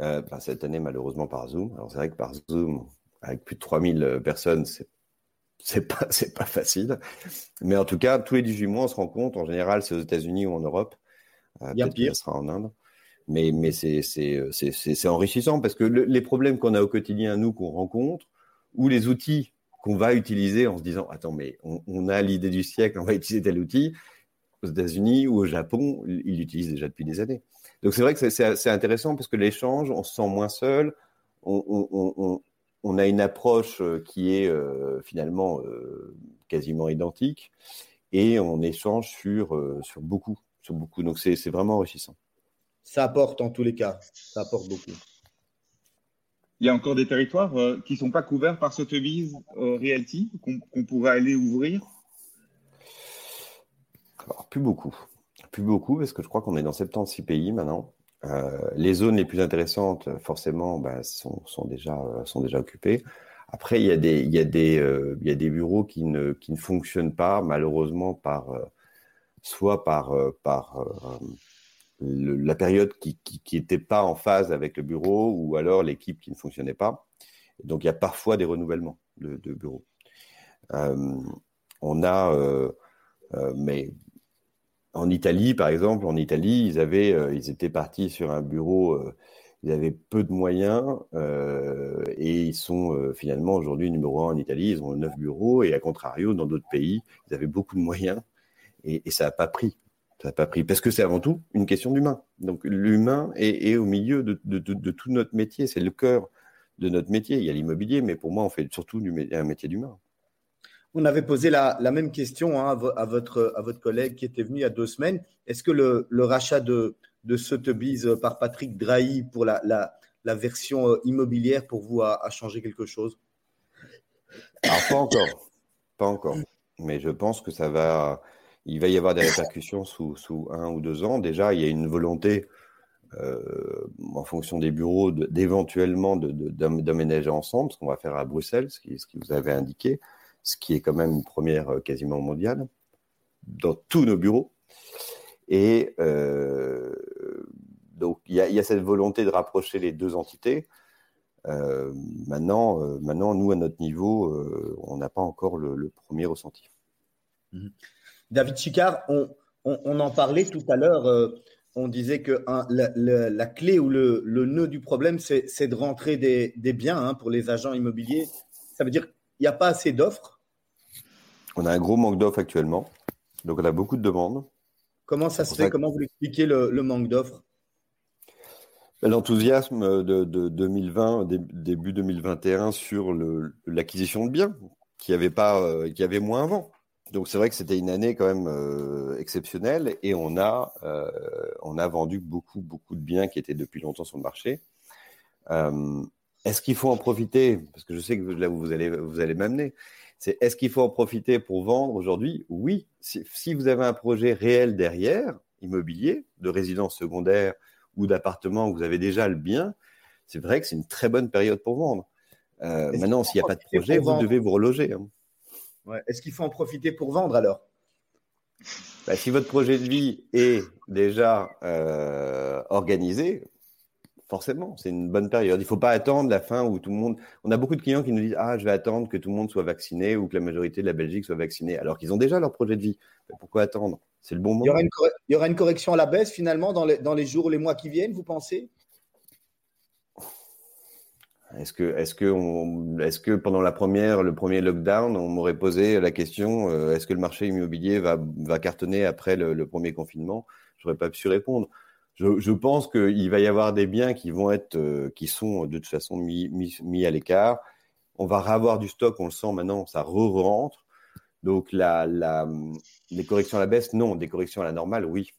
Euh, ben, cette année, malheureusement, par Zoom. Alors, c'est vrai que par Zoom, avec plus de 3000 euh, personnes, c'est c'est pas c'est pas facile mais en tout cas tous les 18 mois on se rend compte en général c'est aux États-Unis ou en Europe euh, bien pire sera en Inde mais mais c'est c'est enrichissant parce que les problèmes qu'on a au quotidien nous qu'on rencontre ou les outils qu'on va utiliser en se disant attends mais on, a l'idée du siècle, on va utiliser tel outil. Aux États-Unis ou au Japon, ils l'utilisent déjà depuis des années. Donc c'est vrai que c'est intéressant parce que l'échange, on se sent moins seul, on, a une approche euh, qui est euh, finalement euh, quasiment identique et on échange sur, sur beaucoup, sur beaucoup. Donc c'est vraiment enrichissant. Ça apporte en tous les cas, ça apporte beaucoup il y a encore des territoires euh, qui ne sont pas couverts par Sotheby's euh, Realty qu'on pourrait aller ouvrir? Alors, plus beaucoup. Plus beaucoup, parce que je crois qu'on est dans 76 pays maintenant. Euh, les zones les plus intéressantes, forcément, bah, sont, déjà, occupées. Après, il y a des, bureaux qui ne, fonctionnent pas, malheureusement, par, soit par, la période qui n'était pas en phase avec le bureau ou alors l'équipe qui ne fonctionnait pas. Donc il y a parfois des renouvellements de, de bureaux. Euh, on a, euh, euh, mais en Italie par exemple, en Italie ils avaient, ils étaient partis sur un bureau, ils avaient peu de moyens et ils sont finalement aujourd'hui numéro un en Italie. Ils ont neuf bureaux et à contrario dans d'autres pays ils avaient beaucoup de moyens et, et ça n'a pas pris. Ça n'a pas pris. Parce que c'est avant tout une question d'humain. Donc l'humain est, au milieu de, tout notre métier. C'est le cœur de notre métier. Il y a l'immobilier, mais pour moi, on fait surtout un métier d'humain. On avait posé la, même question hein, à, votre, collègue qui était venu il y a deux semaines. Est-ce que le, rachat de, de par Patrick Drahi pour la, version euh, immobilière pour vous a, changé quelque chose? Pas encore. Pas encore. Mais je pense que ça va il va y avoir des répercussions sous, un ou deux ans. Déjà, il y a une volonté, euh, en fonction des bureaux, d'éventuellement d'aménager ensemble, ce qu'on va faire à Bruxelles, ce ce qui vous avait indiqué, ce qui est quand même une première euh, quasiment mondiale, dans tous nos bureaux. Et euh, donc, il y, a, cette volonté de rapprocher les deux entités. Euh, maintenant, maintenant, nous, à notre niveau, on n'a pas encore le, premier ressenti. Mmh. David Chicard, on, en parlait tout à l'heure. On disait que la, clé ou le, nœud du problème, c'est de rentrer des, biens hein, pour les agents immobiliers. Ça veut dire qu'il n'y a pas assez d'offres On a un gros manque d'offres actuellement. Donc, on a beaucoup de demandes. Comment ça se fait? Comment vous expliquez le, manque d'offres? L'enthousiasme de, 2020, début 2021 sur l'acquisition de biens, qui avait, pas, euh, qui avait moins avant. Donc c'est vrai que c'était une année quand même euh, exceptionnelle et on a euh, on a vendu beaucoup beaucoup de biens qui étaient depuis longtemps sur le marché est-ce qu'il faut en profiter? Parce que je sais que là vous allez, vous allez m'amener. C'est est-ce qu'il faut en profiter pour vendre aujourd'hui? Oui. Si, vous avez un projet réel derrière, immobilier, de résidence secondaire ou d'appartement où vous avez déjà le bien, c'est vrai que c'est une très bonne période pour vendre. Euh, maintenant, s'il n'y a pas de projet, vous devez vous reloger. Hein. Est-ce qu'il faut en profiter pour vendre alors? Bah, Si votre projet de vie est déjà euh, organisé, forcément, c'est une bonne période. Il ne faut pas attendre la fin où tout le monde. On a beaucoup de clients qui nous disent Ah, je vais attendre que tout le monde soit vacciné ou que la majorité de la Belgique soit vaccinée, alors qu'ils ont déjà leur projet de vie. pourquoi attendre? C'est le bon moment. Il y, aura une correction à la baisse finalement dans les, dans les jours, les mois qui viennent, vous pensez? Est-ce que, est-ce que, on, est-ce que pendant la première, le premier lockdown, on m'aurait posé la question euh, est-ce que le marché immobilier va, va cartonner après le, premier confinement? J'aurais pas pu répondre. Je, pense qu'il va y avoir des biens qui vont être, euh, qui sont de toute façon mis, mis, mis à l'écart. On va avoir du stock, on le sent maintenant, ça re-rentre. Donc la, la, les corrections à la baisse, non. Des corrections à la normale, oui.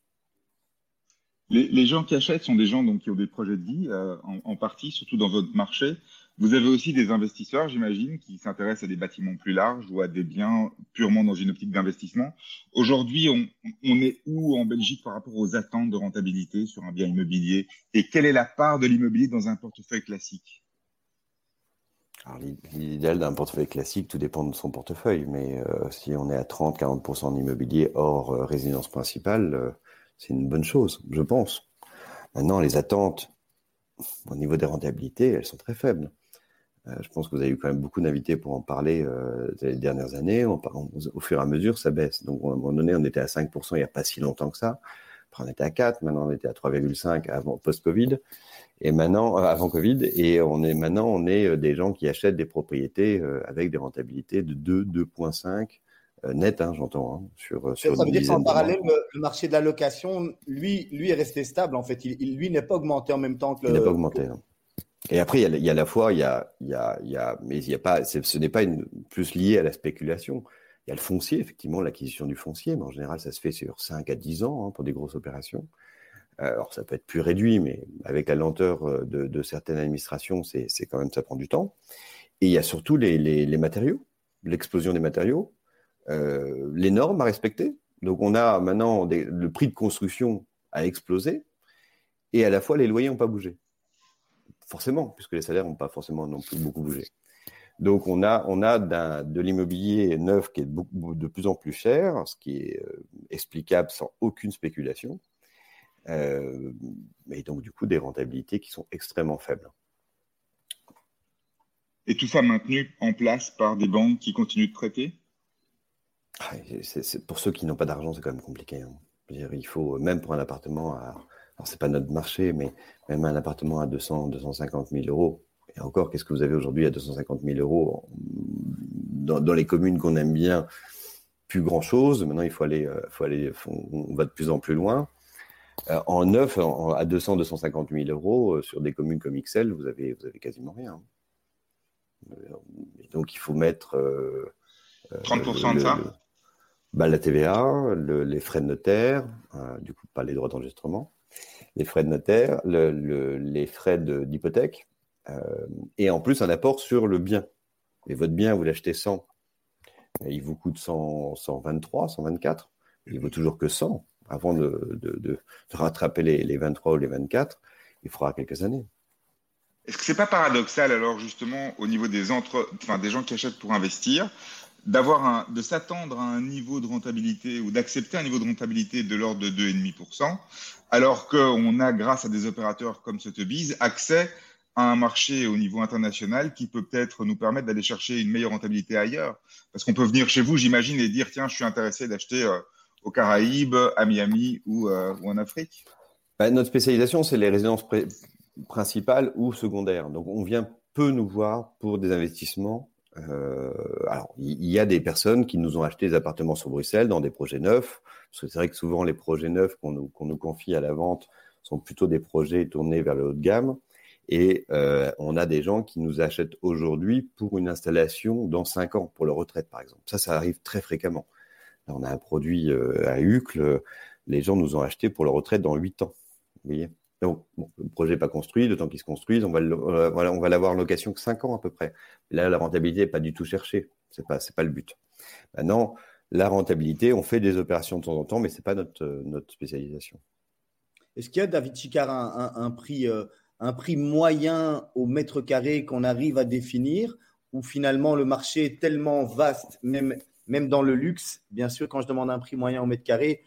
Les, gens qui achètent sont des gens donc, qui ont des projets de vie, euh, en, partie, surtout dans votre marché. Vous avez aussi des investisseurs, j'imagine, qui s'intéressent à des bâtiments plus larges ou à des biens purement dans une optique d'investissement. Aujourd'hui, on, est où en Belgique par rapport aux attentes de rentabilité sur un bien immobilier Et quelle est la part de l'immobilier dans un portefeuille classique? L'idéal d'un portefeuille classique, tout dépend de son portefeuille. Mais euh, si on est à 30-40% en immobilier hors euh, résidence principale, c'est une bonne chose, je pense. Maintenant, les attentes au niveau des rentabilités, elles sont très faibles. Euh, je pense que vous avez eu quand même beaucoup d'invités pour en parler euh, les dernières années. au fur et à mesure, ça baisse. Donc, à un moment donné, on était à 5% il n'y a pas si longtemps que ça. Après, on était à 4, maintenant on était à 3,5 avant post-Covid et maintenant euh, avant Covid et on est maintenant on est des gens qui achètent des propriétés avec des rentabilités de 2, 2,5 euh, net, hein, j'entends. Hein, sur, sur ça veut dire qu'en parallèle, le, marché de la location, lui, lui est resté stable en fait. Il, lui n'est pas augmenté en même temps que le. Il n'a pas augmenté. Hein. Et après, il y, a, la fois, il y a, il y a, y a mais il y a pas, ce n'est pas une, plus lié à la spéculation. Il y a le foncier, effectivement, l'acquisition du foncier, mais en général, ça se fait sur 5 à 10 ans hein, pour des grosses opérations. Euh, alors, ça peut être plus réduit, mais avec la lenteur euh, de, certaines administrations, c'est quand même, ça prend du temps. Et il y a surtout les matériaux, l'explosion des matériaux. Euh, les normes à respecter. Donc on a maintenant le prix de construction a explosé et à la fois les loyers n'ont pas bougé. Forcément, puisque les salaires n'ont pas forcément non plus beaucoup bougé. Donc on a, on a de l'immobilier neuf qui est de plus en plus cher, ce qui est euh, explicable sans aucune spéculation. Euh, et donc du coup des rentabilités qui sont extrêmement faibles. Et tout ça maintenu en place par des banques qui continuent de prêter? Ah, pour ceux qui n'ont pas d'argent, c'est quand même compliqué. Hein. Il faut, même pour un appartement, à, alors c'est pas notre marché, mais même un appartement à 200, 250 000 euros. Et encore, qu'est-ce que vous avez aujourd'hui à 250 000 euros? Dans, les communes qu'on aime bien Plus grand chose. Maintenant, il faut aller, euh, faut aller, on va de plus en plus loin. Euh, en neuf, à 200, 250 000 euros euh, sur des communes comme XL, vous avez, vous avez quasiment rien. donc, il faut mettre 30% de ça? bah, La TVA, les frais de notaire, du coup, pas les droits d'enregistrement, les frais de notaire, les frais d'hypothèque, euh, et en plus un apport sur le bien. Et votre bien, vous l'achetez 100, il vous coûte 100, 123, 124, il vaut toujours que 100. Avant de, rattraper les, les 23 ou les 24, il faudra quelques années. Est-ce que c'est pas paradoxal alors justement au niveau des entre, enfin, des gens qui achètent pour investir, d'avoir de s'attendre à un niveau de rentabilité ou d'accepter un niveau de rentabilité de l'ordre de 2,5%, alors qu'on a, grâce à des opérateurs comme Sotheby's, accès à un marché au niveau international qui peut peut-être nous permettre d'aller chercher une meilleure rentabilité ailleurs. Parce qu'on peut venir chez vous, j'imagine, et dire, tiens, je suis intéressé d'acheter euh, aux Caraïbes, à Miami ou, euh, ou en Afrique. Bah, notre spécialisation, c'est les résidences principales ou secondaires. Donc, on vient peu nous voir pour des investissements euh, alors, il y, a des personnes qui nous ont acheté des appartements sur Bruxelles dans des projets neufs, parce que c'est vrai que souvent les projets neufs qu'on nous, nous, confie à la vente sont plutôt des projets tournés vers le haut de gamme. Et euh, on a des gens qui nous achètent aujourd'hui pour une installation dans 5 ans, pour leur retraite par exemple. Ça, ça arrive très fréquemment. On a un produit euh, à Uccle, les gens nous ont acheté pour leur retraite dans 8 ans. Vous voyez Donc, le projet n'est pas construit, le temps qu'il se construise, on va, va l'avoir en location que 5 ans à peu près. Là, la rentabilité n'est pas du tout cherchée. Ce n'est pas, pas le but. Maintenant, la rentabilité, on fait des opérations de temps en temps, mais ce n'est pas notre, notre spécialisation. Est-ce qu'il y a, David Chicard, un, prix, euh, un prix moyen au mètre carré qu'on arrive à définir ou finalement le marché est tellement vaste, même dans le luxe? Bien sûr, quand je demande un prix moyen au mètre carré,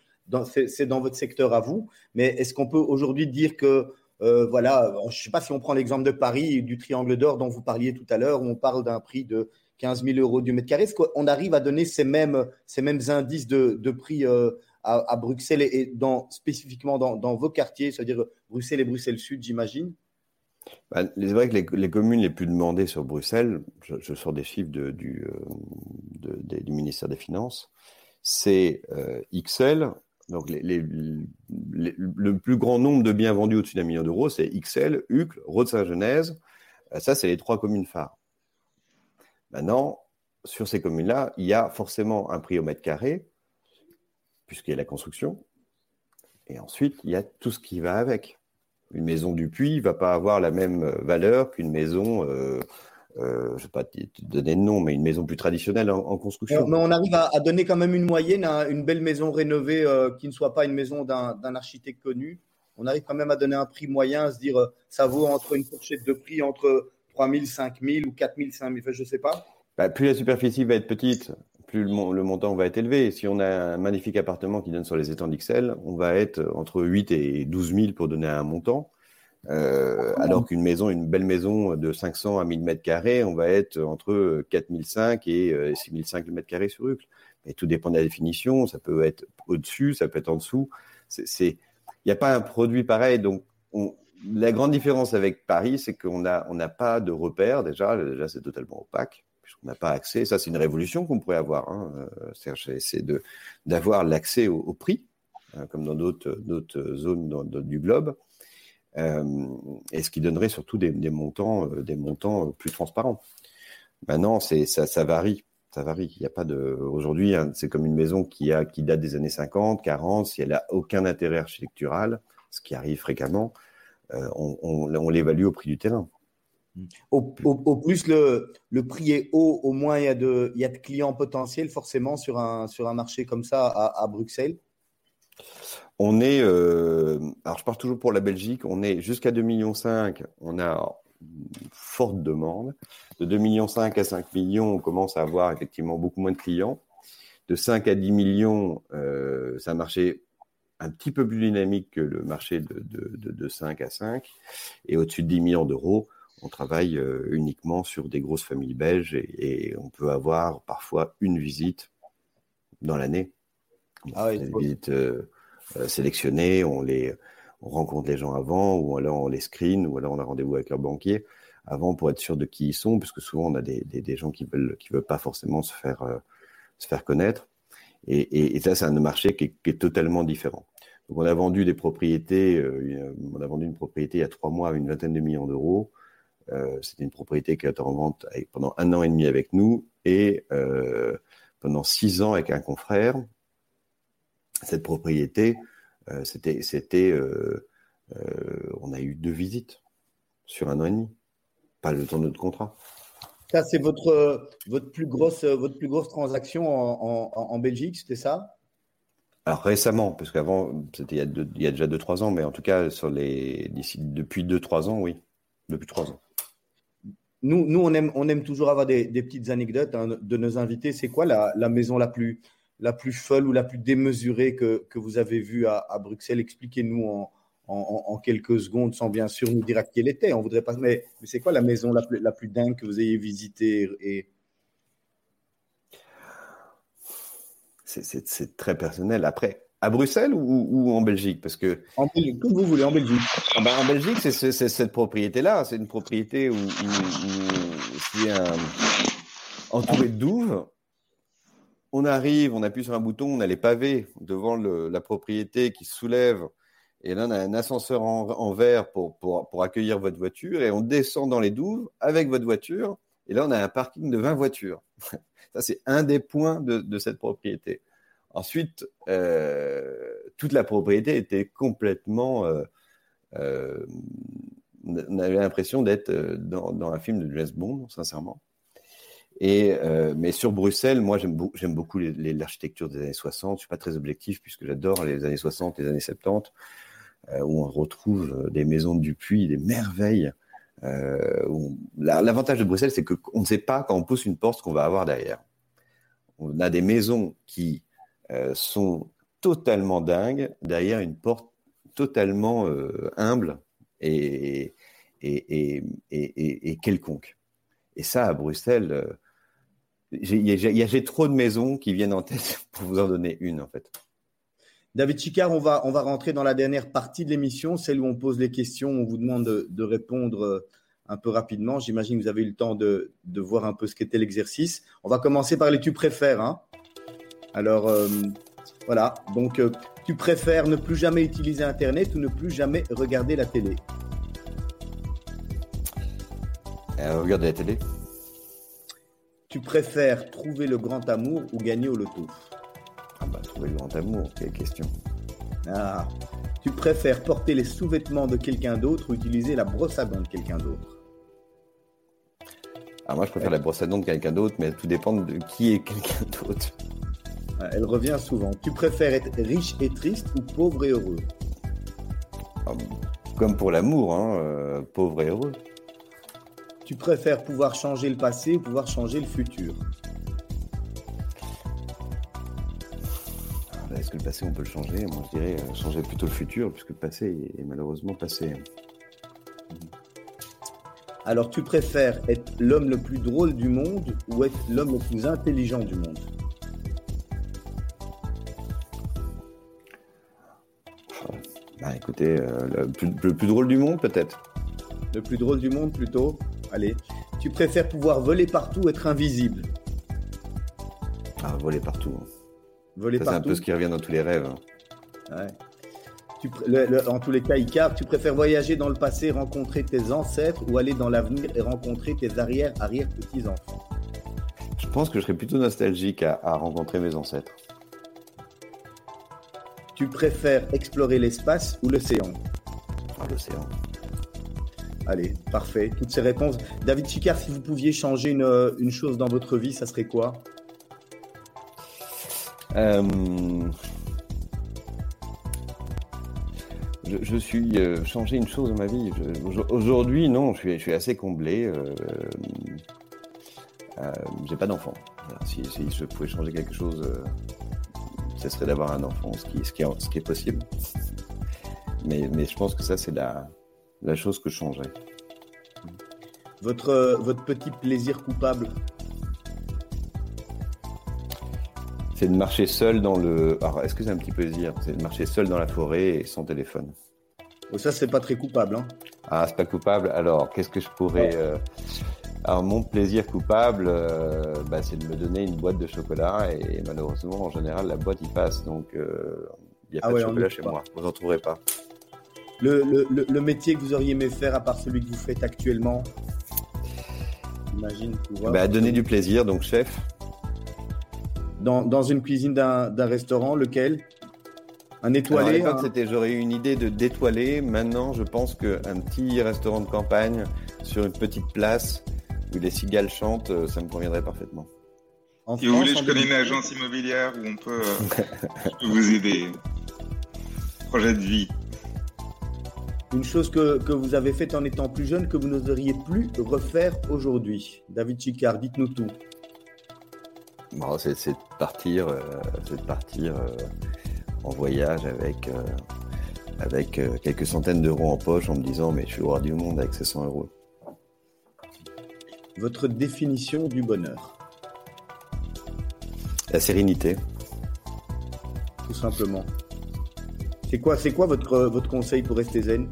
c'est dans votre secteur à vous. Mais est-ce qu'on peut aujourd'hui dire que, euh, voilà, je ne sais pas si on prend l'exemple de Paris, du triangle d'or dont vous parliez tout à l'heure, où on parle d'un prix de 15 000 euros du mètre carré, est-ce qu'on arrive à donner ces mêmes, ces mêmes indices de, prix euh, à, Bruxelles et dans, spécifiquement dans, vos quartiers, c'est-à-dire Bruxelles et Bruxelles Sud, j'imagine? Bah, c'est vrai que les, communes les plus demandées sur Bruxelles, je, sors des chiffres euh, du, ministère des Finances, c'est XL, donc, le plus grand nombre de biens vendus au-dessus d'un million d'euros, c'est XL, Uccle, Rode Saint-Genèse. Euh, ça, c'est les trois communes phares. Maintenant, sur ces communes-là, il y a forcément un prix au mètre carré, puisqu'il y a la construction. Et ensuite, il y a tout ce qui va avec. Une maison du Puy ne va pas avoir la même valeur qu'une maison euh, euh, je ne vais pas te donner de nom, mais une maison plus traditionnelle en, construction. Mais on arrive à, donner quand même une moyenne à une belle maison rénovée euh, qui ne soit pas une maison d'un architecte connu. On arrive quand même à donner un prix moyen, à se dire euh, ça vaut entre une fourchette de prix entre 3 000, 5 000 ou 4 000, 5 000, je ne sais pas. Bah, plus la superficie va être petite, plus le, montant va être élevé. Si on a un magnifique appartement qui donne sur les étangs d'Ixelles, on va être entre 8 et 12 000 pour donner un montant. Euh, alors qu'une maison, une belle maison de 500 à 1000 mètres carrés, on va être entre 4005 et 6005 euh, mètres carrés sur Uccle. Et tout dépend de la définition. Ça peut être au-dessus, ça peut être en dessous. C'est, il n'y a pas un produit pareil. Donc, la grande différence avec Paris, c'est qu'on n'a on n'a pas de repères déjà. Déjà, c'est totalement opaque puisqu'on n'a pas accès. Ça, c'est une révolution qu'on pourrait avoir. Hein. Euh, c'est d'avoir l'accès au, prix, hein, comme dans d'autres d'autres zones du globe. Euh, et ce qui donnerait surtout des, montants, euh, des montants euh, plus transparents. Maintenant, c'est ça, varie ça varie. Il n'y a pas de. Aujourd'hui, hein, c'est comme une maison qui a qui date des années 50, 40. Si elle n'a aucun intérêt architectural, ce qui arrive fréquemment, on, l'évalue au prix du terrain. Au, plus le, prix est haut, au moins il y a de, y clients potentiels forcément sur un, marché comme ça à Bruxelles. On est, euh, alors je pars toujours pour la Belgique, on est jusqu'à 2,5 millions. On a une forte demande. De 2,5 millions à 5 millions, on commence à avoir effectivement beaucoup moins de clients. De 5 à 10 millions, euh, c'est un marché un petit peu plus dynamique que le marché de, 5 à 5. Et au-dessus de 10 millions d'euros, on travaille euh, uniquement sur des grosses familles belges et, on peut avoir parfois une visite dans l'année. Ah oui, une visite euh, sélectionnés, on les on rencontre les gens avant, ou alors on les screen, ou alors on a rendez-vous avec leur banquier avant pour être sûr de qui ils sont, puisque souvent on a des, des, gens qui veulent qui veulent pas forcément se faire euh, se faire connaître. Et, et, ça, c'est un marché qui est, totalement différent. Donc on a vendu des propriétés, euh, on a vendu une propriété il y a trois mois à une vingtaine de millions d'euros. Euh, C'était une propriété qui a été en vente pendant un an et demi avec nous et pendant six ans avec un confrère cette propriété, euh, c'était, c'était, euh, euh, on a eu deux visites sur un an et demi, pas le temps de notre contrat. Ça, c'est votre, votre, plus grosse, votre plus grosse transaction en, Belgique, c'était ça? Alors récemment, parce qu'avant, c'était il, y a déjà 2-3 ans, mais en tout cas, sur les, depuis 2-3 ans, oui. Depuis 3 ans. Nous, nous on, aime, on aime toujours avoir des, petites anecdotes hein, de nos invités. C'est quoi la, la maison la plus, la plus folle ou la plus démesurée que, vous avez vue à, Bruxelles Expliquez-nous en, quelques secondes, sans bien sûr nous dire à qui elle était. On voudrait pas. Mais, c'est quoi la maison la plus, la plus dingue que vous ayez visitée et... C'est très personnel. Après, à Bruxelles ou, en Belgique Parce que en Belgique, comme vous voulez, en Belgique. Ah ben, en Belgique, c'est cette propriété-là. C'est une propriété où, c'est un entouré de douves on arrive, on appuie sur un bouton, on a les pavés devant la propriété qui se soulève. Et là, on a un ascenseur en, verre pour, pour, accueillir votre voiture. Et on descend dans les douves avec votre voiture. Et là, on a un parking de 20 voitures. Ça, c'est un des points de, cette propriété. Ensuite, euh, toute la propriété était complètement euh, on avait l'impression d'être dans, dans, un film de James Bond, sincèrement. Et, mais sur Bruxelles, moi, j'aime beaucoup l'architecture des années 60. Je suis pas très objectif puisque j'adore les années 60, les années 70, où on retrouve des maisons de Dupuis, des merveilles. L'avantage de Bruxelles, c'est qu'on ne sait pas quand on pousse une porte ce qu'on va avoir derrière. On a des maisons qui sont totalement dingues derrière une porte totalement humble et, et, et, quelconque. Et ça, à Bruxelles, j'ai trop de maisons qui viennent en tête pour vous en donner une, en fait. David Chicard, on va, on va rentrer dans la dernière partie de l'émission, celle où on pose les questions, on vous demande de, répondre euh, un peu rapidement. J'imagine que vous avez eu le temps de, de voir un peu ce qu'était l'exercice. On va commencer par les tu préfères. Hein Alors, euh, voilà. Donc, euh, tu préfères ne plus jamais utiliser Internet ou ne plus jamais regarder la télé? Regarder la télé. Tu préfères trouver le grand amour ou gagner au loto? Ah bah trouver le grand amour, quelle question. Ah, tu préfères porter les sous-vêtements de quelqu'un d'autre ou utiliser la brosse à dents de quelqu'un d'autre? Ah moi je préfère la brosse à dents de quelqu'un d'autre, mais tout dépend de qui est quelqu'un d'autre. Ah, elle revient souvent. Tu préfères être riche et triste ou pauvre et heureux? Ah, Comme pour l'amour, hein, euh, pauvre et heureux. Tu préfères pouvoir changer le passé ou pouvoir changer le futur ah, Est-ce que le passé, on peut le changer? Moi, je dirais euh, changer plutôt le futur, puisque le passé est malheureusement passé. Alors, tu préfères être l'homme le plus drôle du monde ou être l'homme le plus intelligent du monde? Bah écoutez, euh, le, le plus drôle du monde peut-être. Le plus drôle du monde plutôt? Allez. Tu préfères pouvoir voler partout ou être invisible Ah, voler partout. Voler partout. C'est un peu ce qui revient dans tous les rêves. Ouais. Tu, en tous les cas, Icar, tu préfères voyager dans le passé, rencontrer tes ancêtres ou aller dans l'avenir et rencontrer tes arrière-arrière-petits-enfants Je pense que je serais plutôt nostalgique à, à rencontrer mes ancêtres. Tu préfères explorer l'espace ou l'océan? Ah, L'océan. Allez, parfait. Toutes ces réponses. David Chicard, si vous pouviez changer une, une chose dans votre vie, ça serait quoi? Euh, je, suis euh, changé une chose dans ma vie. Aujourd'hui, non, je suis, assez comblé. Euh, euh, J'ai pas d'enfant. Si, je pouvais changer quelque chose, euh, ce serait d'avoir un enfant, ce qui, ce qui, est, ce qui est possible. Mais, mais je pense que ça, c'est la la chose que je changerais. Votre, euh, votre petit plaisir coupable C'est de marcher seul dans le. Alors, est-ce que c'est un petit plaisir? C'est de marcher seul dans la forêt et sans téléphone. Oh, ça, c'est pas très coupable. Hein ah, c'est pas coupable. Alors, qu'est-ce que je pourrais. Euh, alors, mon plaisir coupable, euh, bah, c'est de me donner une boîte de chocolat et malheureusement, en général, la boîte y passe. Donc, il n'y a ah pas de chocolat chez moi. Vous n'en trouverez pas le, métier que vous auriez aimé faire à part celui que vous faites actuellement J'imagine pouvoir. Bah, donner du plaisir, donc chef. Dans, une cuisine d'un restaurant, lequel? Un étoilé c'était j'aurais eu une idée de d'étoiler. Maintenant, je pense qu'un petit restaurant de campagne sur une petite place où les cigales chantent, euh, ça me conviendrait parfaitement. si vous voulez, je connais une agence immobilière où on peut euh, vous aider. Projet de vie. Une chose que, que, vous avez faite en étant plus jeune que vous n'oseriez plus refaire aujourd'hui. David Chicard, dites-nous tout. Bon, c'est de partir, euh, de partir euh, en voyage avec, euh, avec quelques centaines d'euros en poche en me disant mais je suis au roi du monde avec ces 100 euros. Votre définition du bonheur La sérénité. Tout simplement. C'est quoi, c'est quoi votre, votre conseil pour rester zen?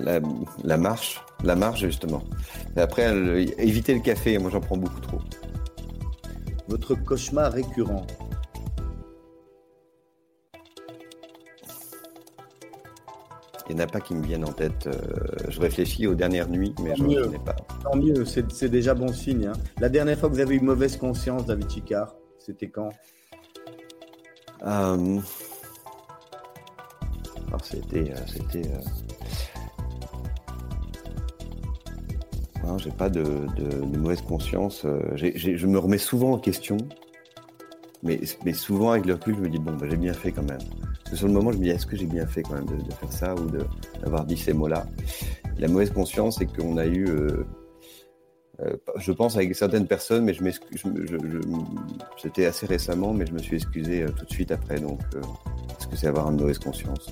La, marche, la marche justement. Et après, éviter le café, moi j'en prends beaucoup trop. Votre cauchemar récurrent Il n'y en a pas qui me viennent en tête. Euh, je réfléchis aux dernières nuits, mais je n'en ai pas. Tant mieux, c'est déjà bon signe. Hein. La dernière fois que vous avez eu mauvaise conscience, David Chicard, c'était quand? Euh, c'était, Non, j'ai pas de, mauvaise conscience. je me remets souvent en question, mais, mais souvent avec le recul, je me dis bon, bah, j'ai bien fait quand même. Parce que sur le moment, je me dis est-ce que j'ai bien fait quand même de, faire ça ou d'avoir dit ces mots-là? La mauvaise conscience, c'est qu'on a eu euh, je pense avec certaines personnes, mais je m'excuse. C'était assez récemment, mais je me suis excusé euh, tout de suite après. Donc, euh, est-ce que c'est avoir une mauvaise conscience?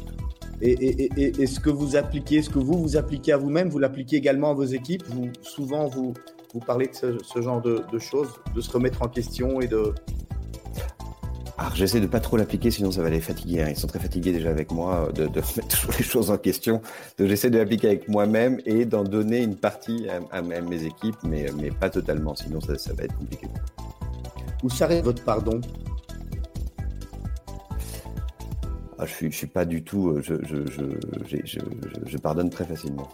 Et, ce que vous appliquez, ce que vous vous appliquez à vous-même, vous l'appliquez également à vos équipes? Vous, Souvent, vous, vous parlez de ce, genre de, choses, de se remettre en question et de, alors j'essaie de pas trop l'appliquer, sinon ça va les fatiguer. Hein. Ils sont très fatigués déjà avec moi euh, de, de mettre toujours les choses en question. Donc j'essaie de l'appliquer avec moi-même et d'en donner une partie à, mes équipes, mais, mais pas totalement, sinon ça, ça va être compliqué. Où s'arrête votre pardon? Ah, je suis, je suis pas du tout. Euh, je, je, pardonne très facilement.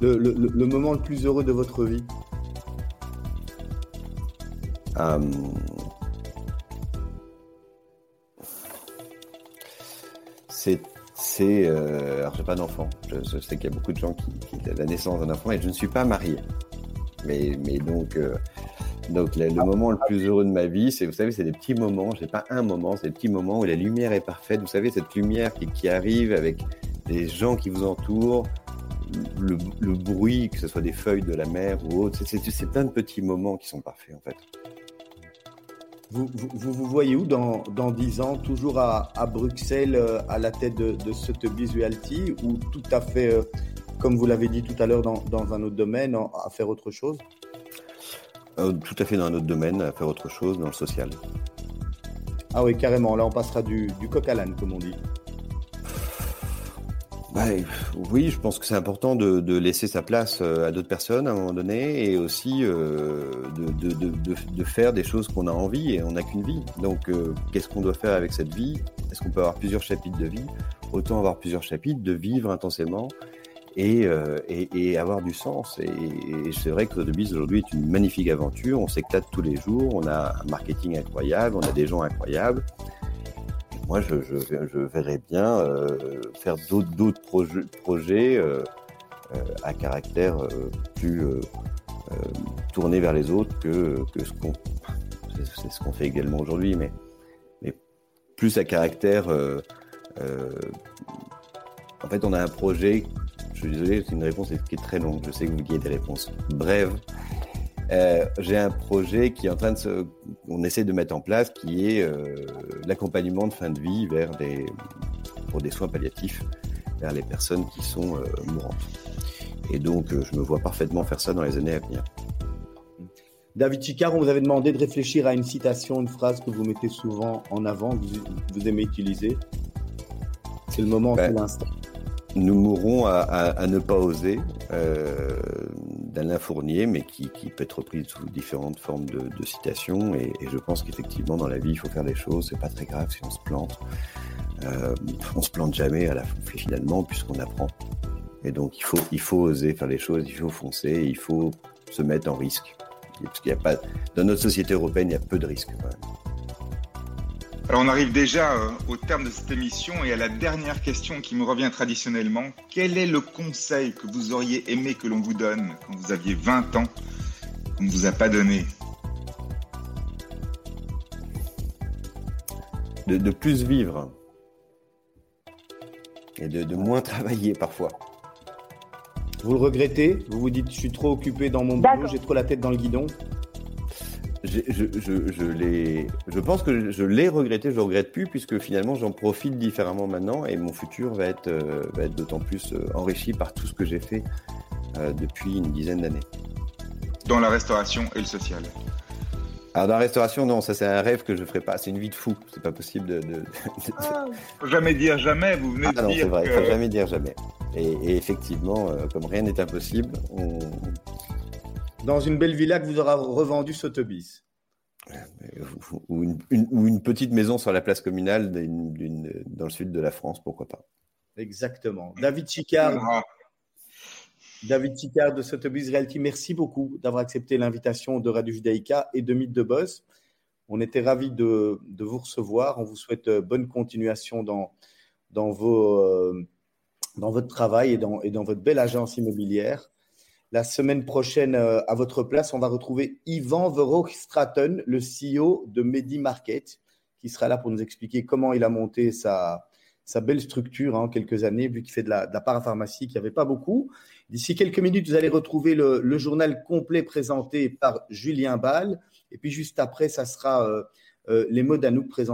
Le, le, le, moment le plus heureux de votre vie? Hum, c'est. c'est euh, alors, j'ai pas d'enfant. Je, sais qu'il y a beaucoup de gens qui, qui la naissance d'un enfant et je ne suis pas marié. Mais, mais donc, euh, donc le, moment le plus heureux de ma vie, c'est, vous savez, c'est des petits moments. J'ai pas un moment, c'est des petits moments où la lumière est parfaite. Vous savez, cette lumière qui, arrive avec les gens qui vous entourent, le, le, bruit, que ce soit des feuilles de la mer ou autre. C'est plein de petits moments qui sont parfaits, en fait. Vous, vous, voyez où dans, dans 10 ans? Toujours à, à Bruxelles, euh, à la tête de, de Sotheby's Realty ou tout à fait, euh, comme vous l'avez dit tout à l'heure, dans, dans, un autre domaine, à faire autre chose? Euh, Tout à fait dans un autre domaine, à faire autre chose, dans le social. Ah oui, carrément. Là, on passera du, du coq à l'âne, comme on dit. Bah, oui, je pense que c'est important de, de, laisser sa place euh, à d'autres personnes à un moment donné et aussi euh, de, de, de, faire des choses qu'on a envie et on n'a qu'une vie. Donc, euh, qu'est-ce qu'on doit faire avec cette vie? Est-ce qu'on peut avoir plusieurs chapitres de vie? Autant avoir plusieurs chapitres, de vivre intensément et, et, et avoir du sens. Et, et c'est vrai que Sotheby's aujourd'hui est une magnifique aventure. On s'éclate tous les jours. On a un marketing incroyable. On a des gens incroyables moi, je, verrais bien euh, faire d'autres projets, euh, euh, à caractère plus tourné vers les autres que, que ce qu'on c'est ce qu'on fait également aujourd'hui, mais, mais plus à caractère. en fait, on a un projet. Je suis désolé, c'est une réponse qui est très longue. Je sais que vous vouliez des réponses brèves. Euh, j'ai un projet qui est en train de se, on essaie de mettre en place, qui est euh, l'accompagnement de fin de vie vers des, pour des soins palliatifs vers les personnes qui sont euh, mourantes. Et donc, je me vois parfaitement faire ça dans les années à venir. David Chicard, on vous avait demandé de réfléchir à une citation, une phrase que vous mettez souvent en avant, que vous, vous aimez utiliser. C'est le moment, ben, l'instant. Nous mourrons à, à, à, ne pas oser. Euh, d'Alain Fournier, mais qui, peut être reprise sous différentes formes de, citations. Et, je pense qu'effectivement, dans la vie, il faut faire des choses. C'est pas très grave si on se plante. Euh, on se plante jamais à la finalement, puisqu'on apprend. Et donc, il faut, il faut oser faire les choses, il faut foncer, il faut se mettre en risque. Parce qu'il n'y a pas, dans notre société européenne, il y a peu de risques. Alors on arrive déjà euh, au terme de cette émission et à la dernière question qui me revient traditionnellement. Quel est le conseil que vous auriez aimé que l'on vous donne quand vous aviez 20 ans qu'on ne vous a pas donné? De, plus vivre et de, de moins travailler parfois. Vous le regrettez? Vous vous dites je suis trop occupé dans mon boulot, j'ai trop la tête dans le guidon je, je, je, je pense que je l'ai regretté, je le regrette plus puisque finalement j'en profite différemment maintenant et mon futur va être, euh, va être d'autant plus euh, enrichi par tout ce que j'ai fait euh, depuis une dizaine d'années. Dans la restauration et le social. Alors dans la restauration, non, ça c'est un rêve que je ferai pas. C'est une vie de fou. C'est pas possible de. de, ah. Faut jamais dire jamais. Vous venez ah, de non, dire. c'est vrai. Que... Faut jamais dire jamais. Et, et effectivement, comme rien n'est impossible, on, dans une belle villa que vous aurez revendu Sotheby's. Ou une, ou une, petite maison sur la place communale dans le sud de la France, pourquoi pas. Exactement. David Chicard, ah. David Chicard de Sotheby's Realty, merci beaucoup d'avoir accepté l'invitation de Radio Judaïka et de Mythe de Boss. On était ravis de, de, vous recevoir. On vous souhaite bonne continuation dans, dans, vos, dans votre travail et dans, et dans votre belle agence immobilière. La semaine prochaine, à votre place, on va retrouver Yvan Verhoek-Straten, le CEO de Medi Market, qui sera là pour nous expliquer comment il a monté sa, belle structure en quelques années, vu qu'il fait de la, parapharmacie, qu'il n'y avait pas beaucoup. D'ici quelques minutes, vous allez retrouver le, journal complet présenté par Julien Ball. Et puis juste après, ça sera euh, euh, les mots d'Anouk présentés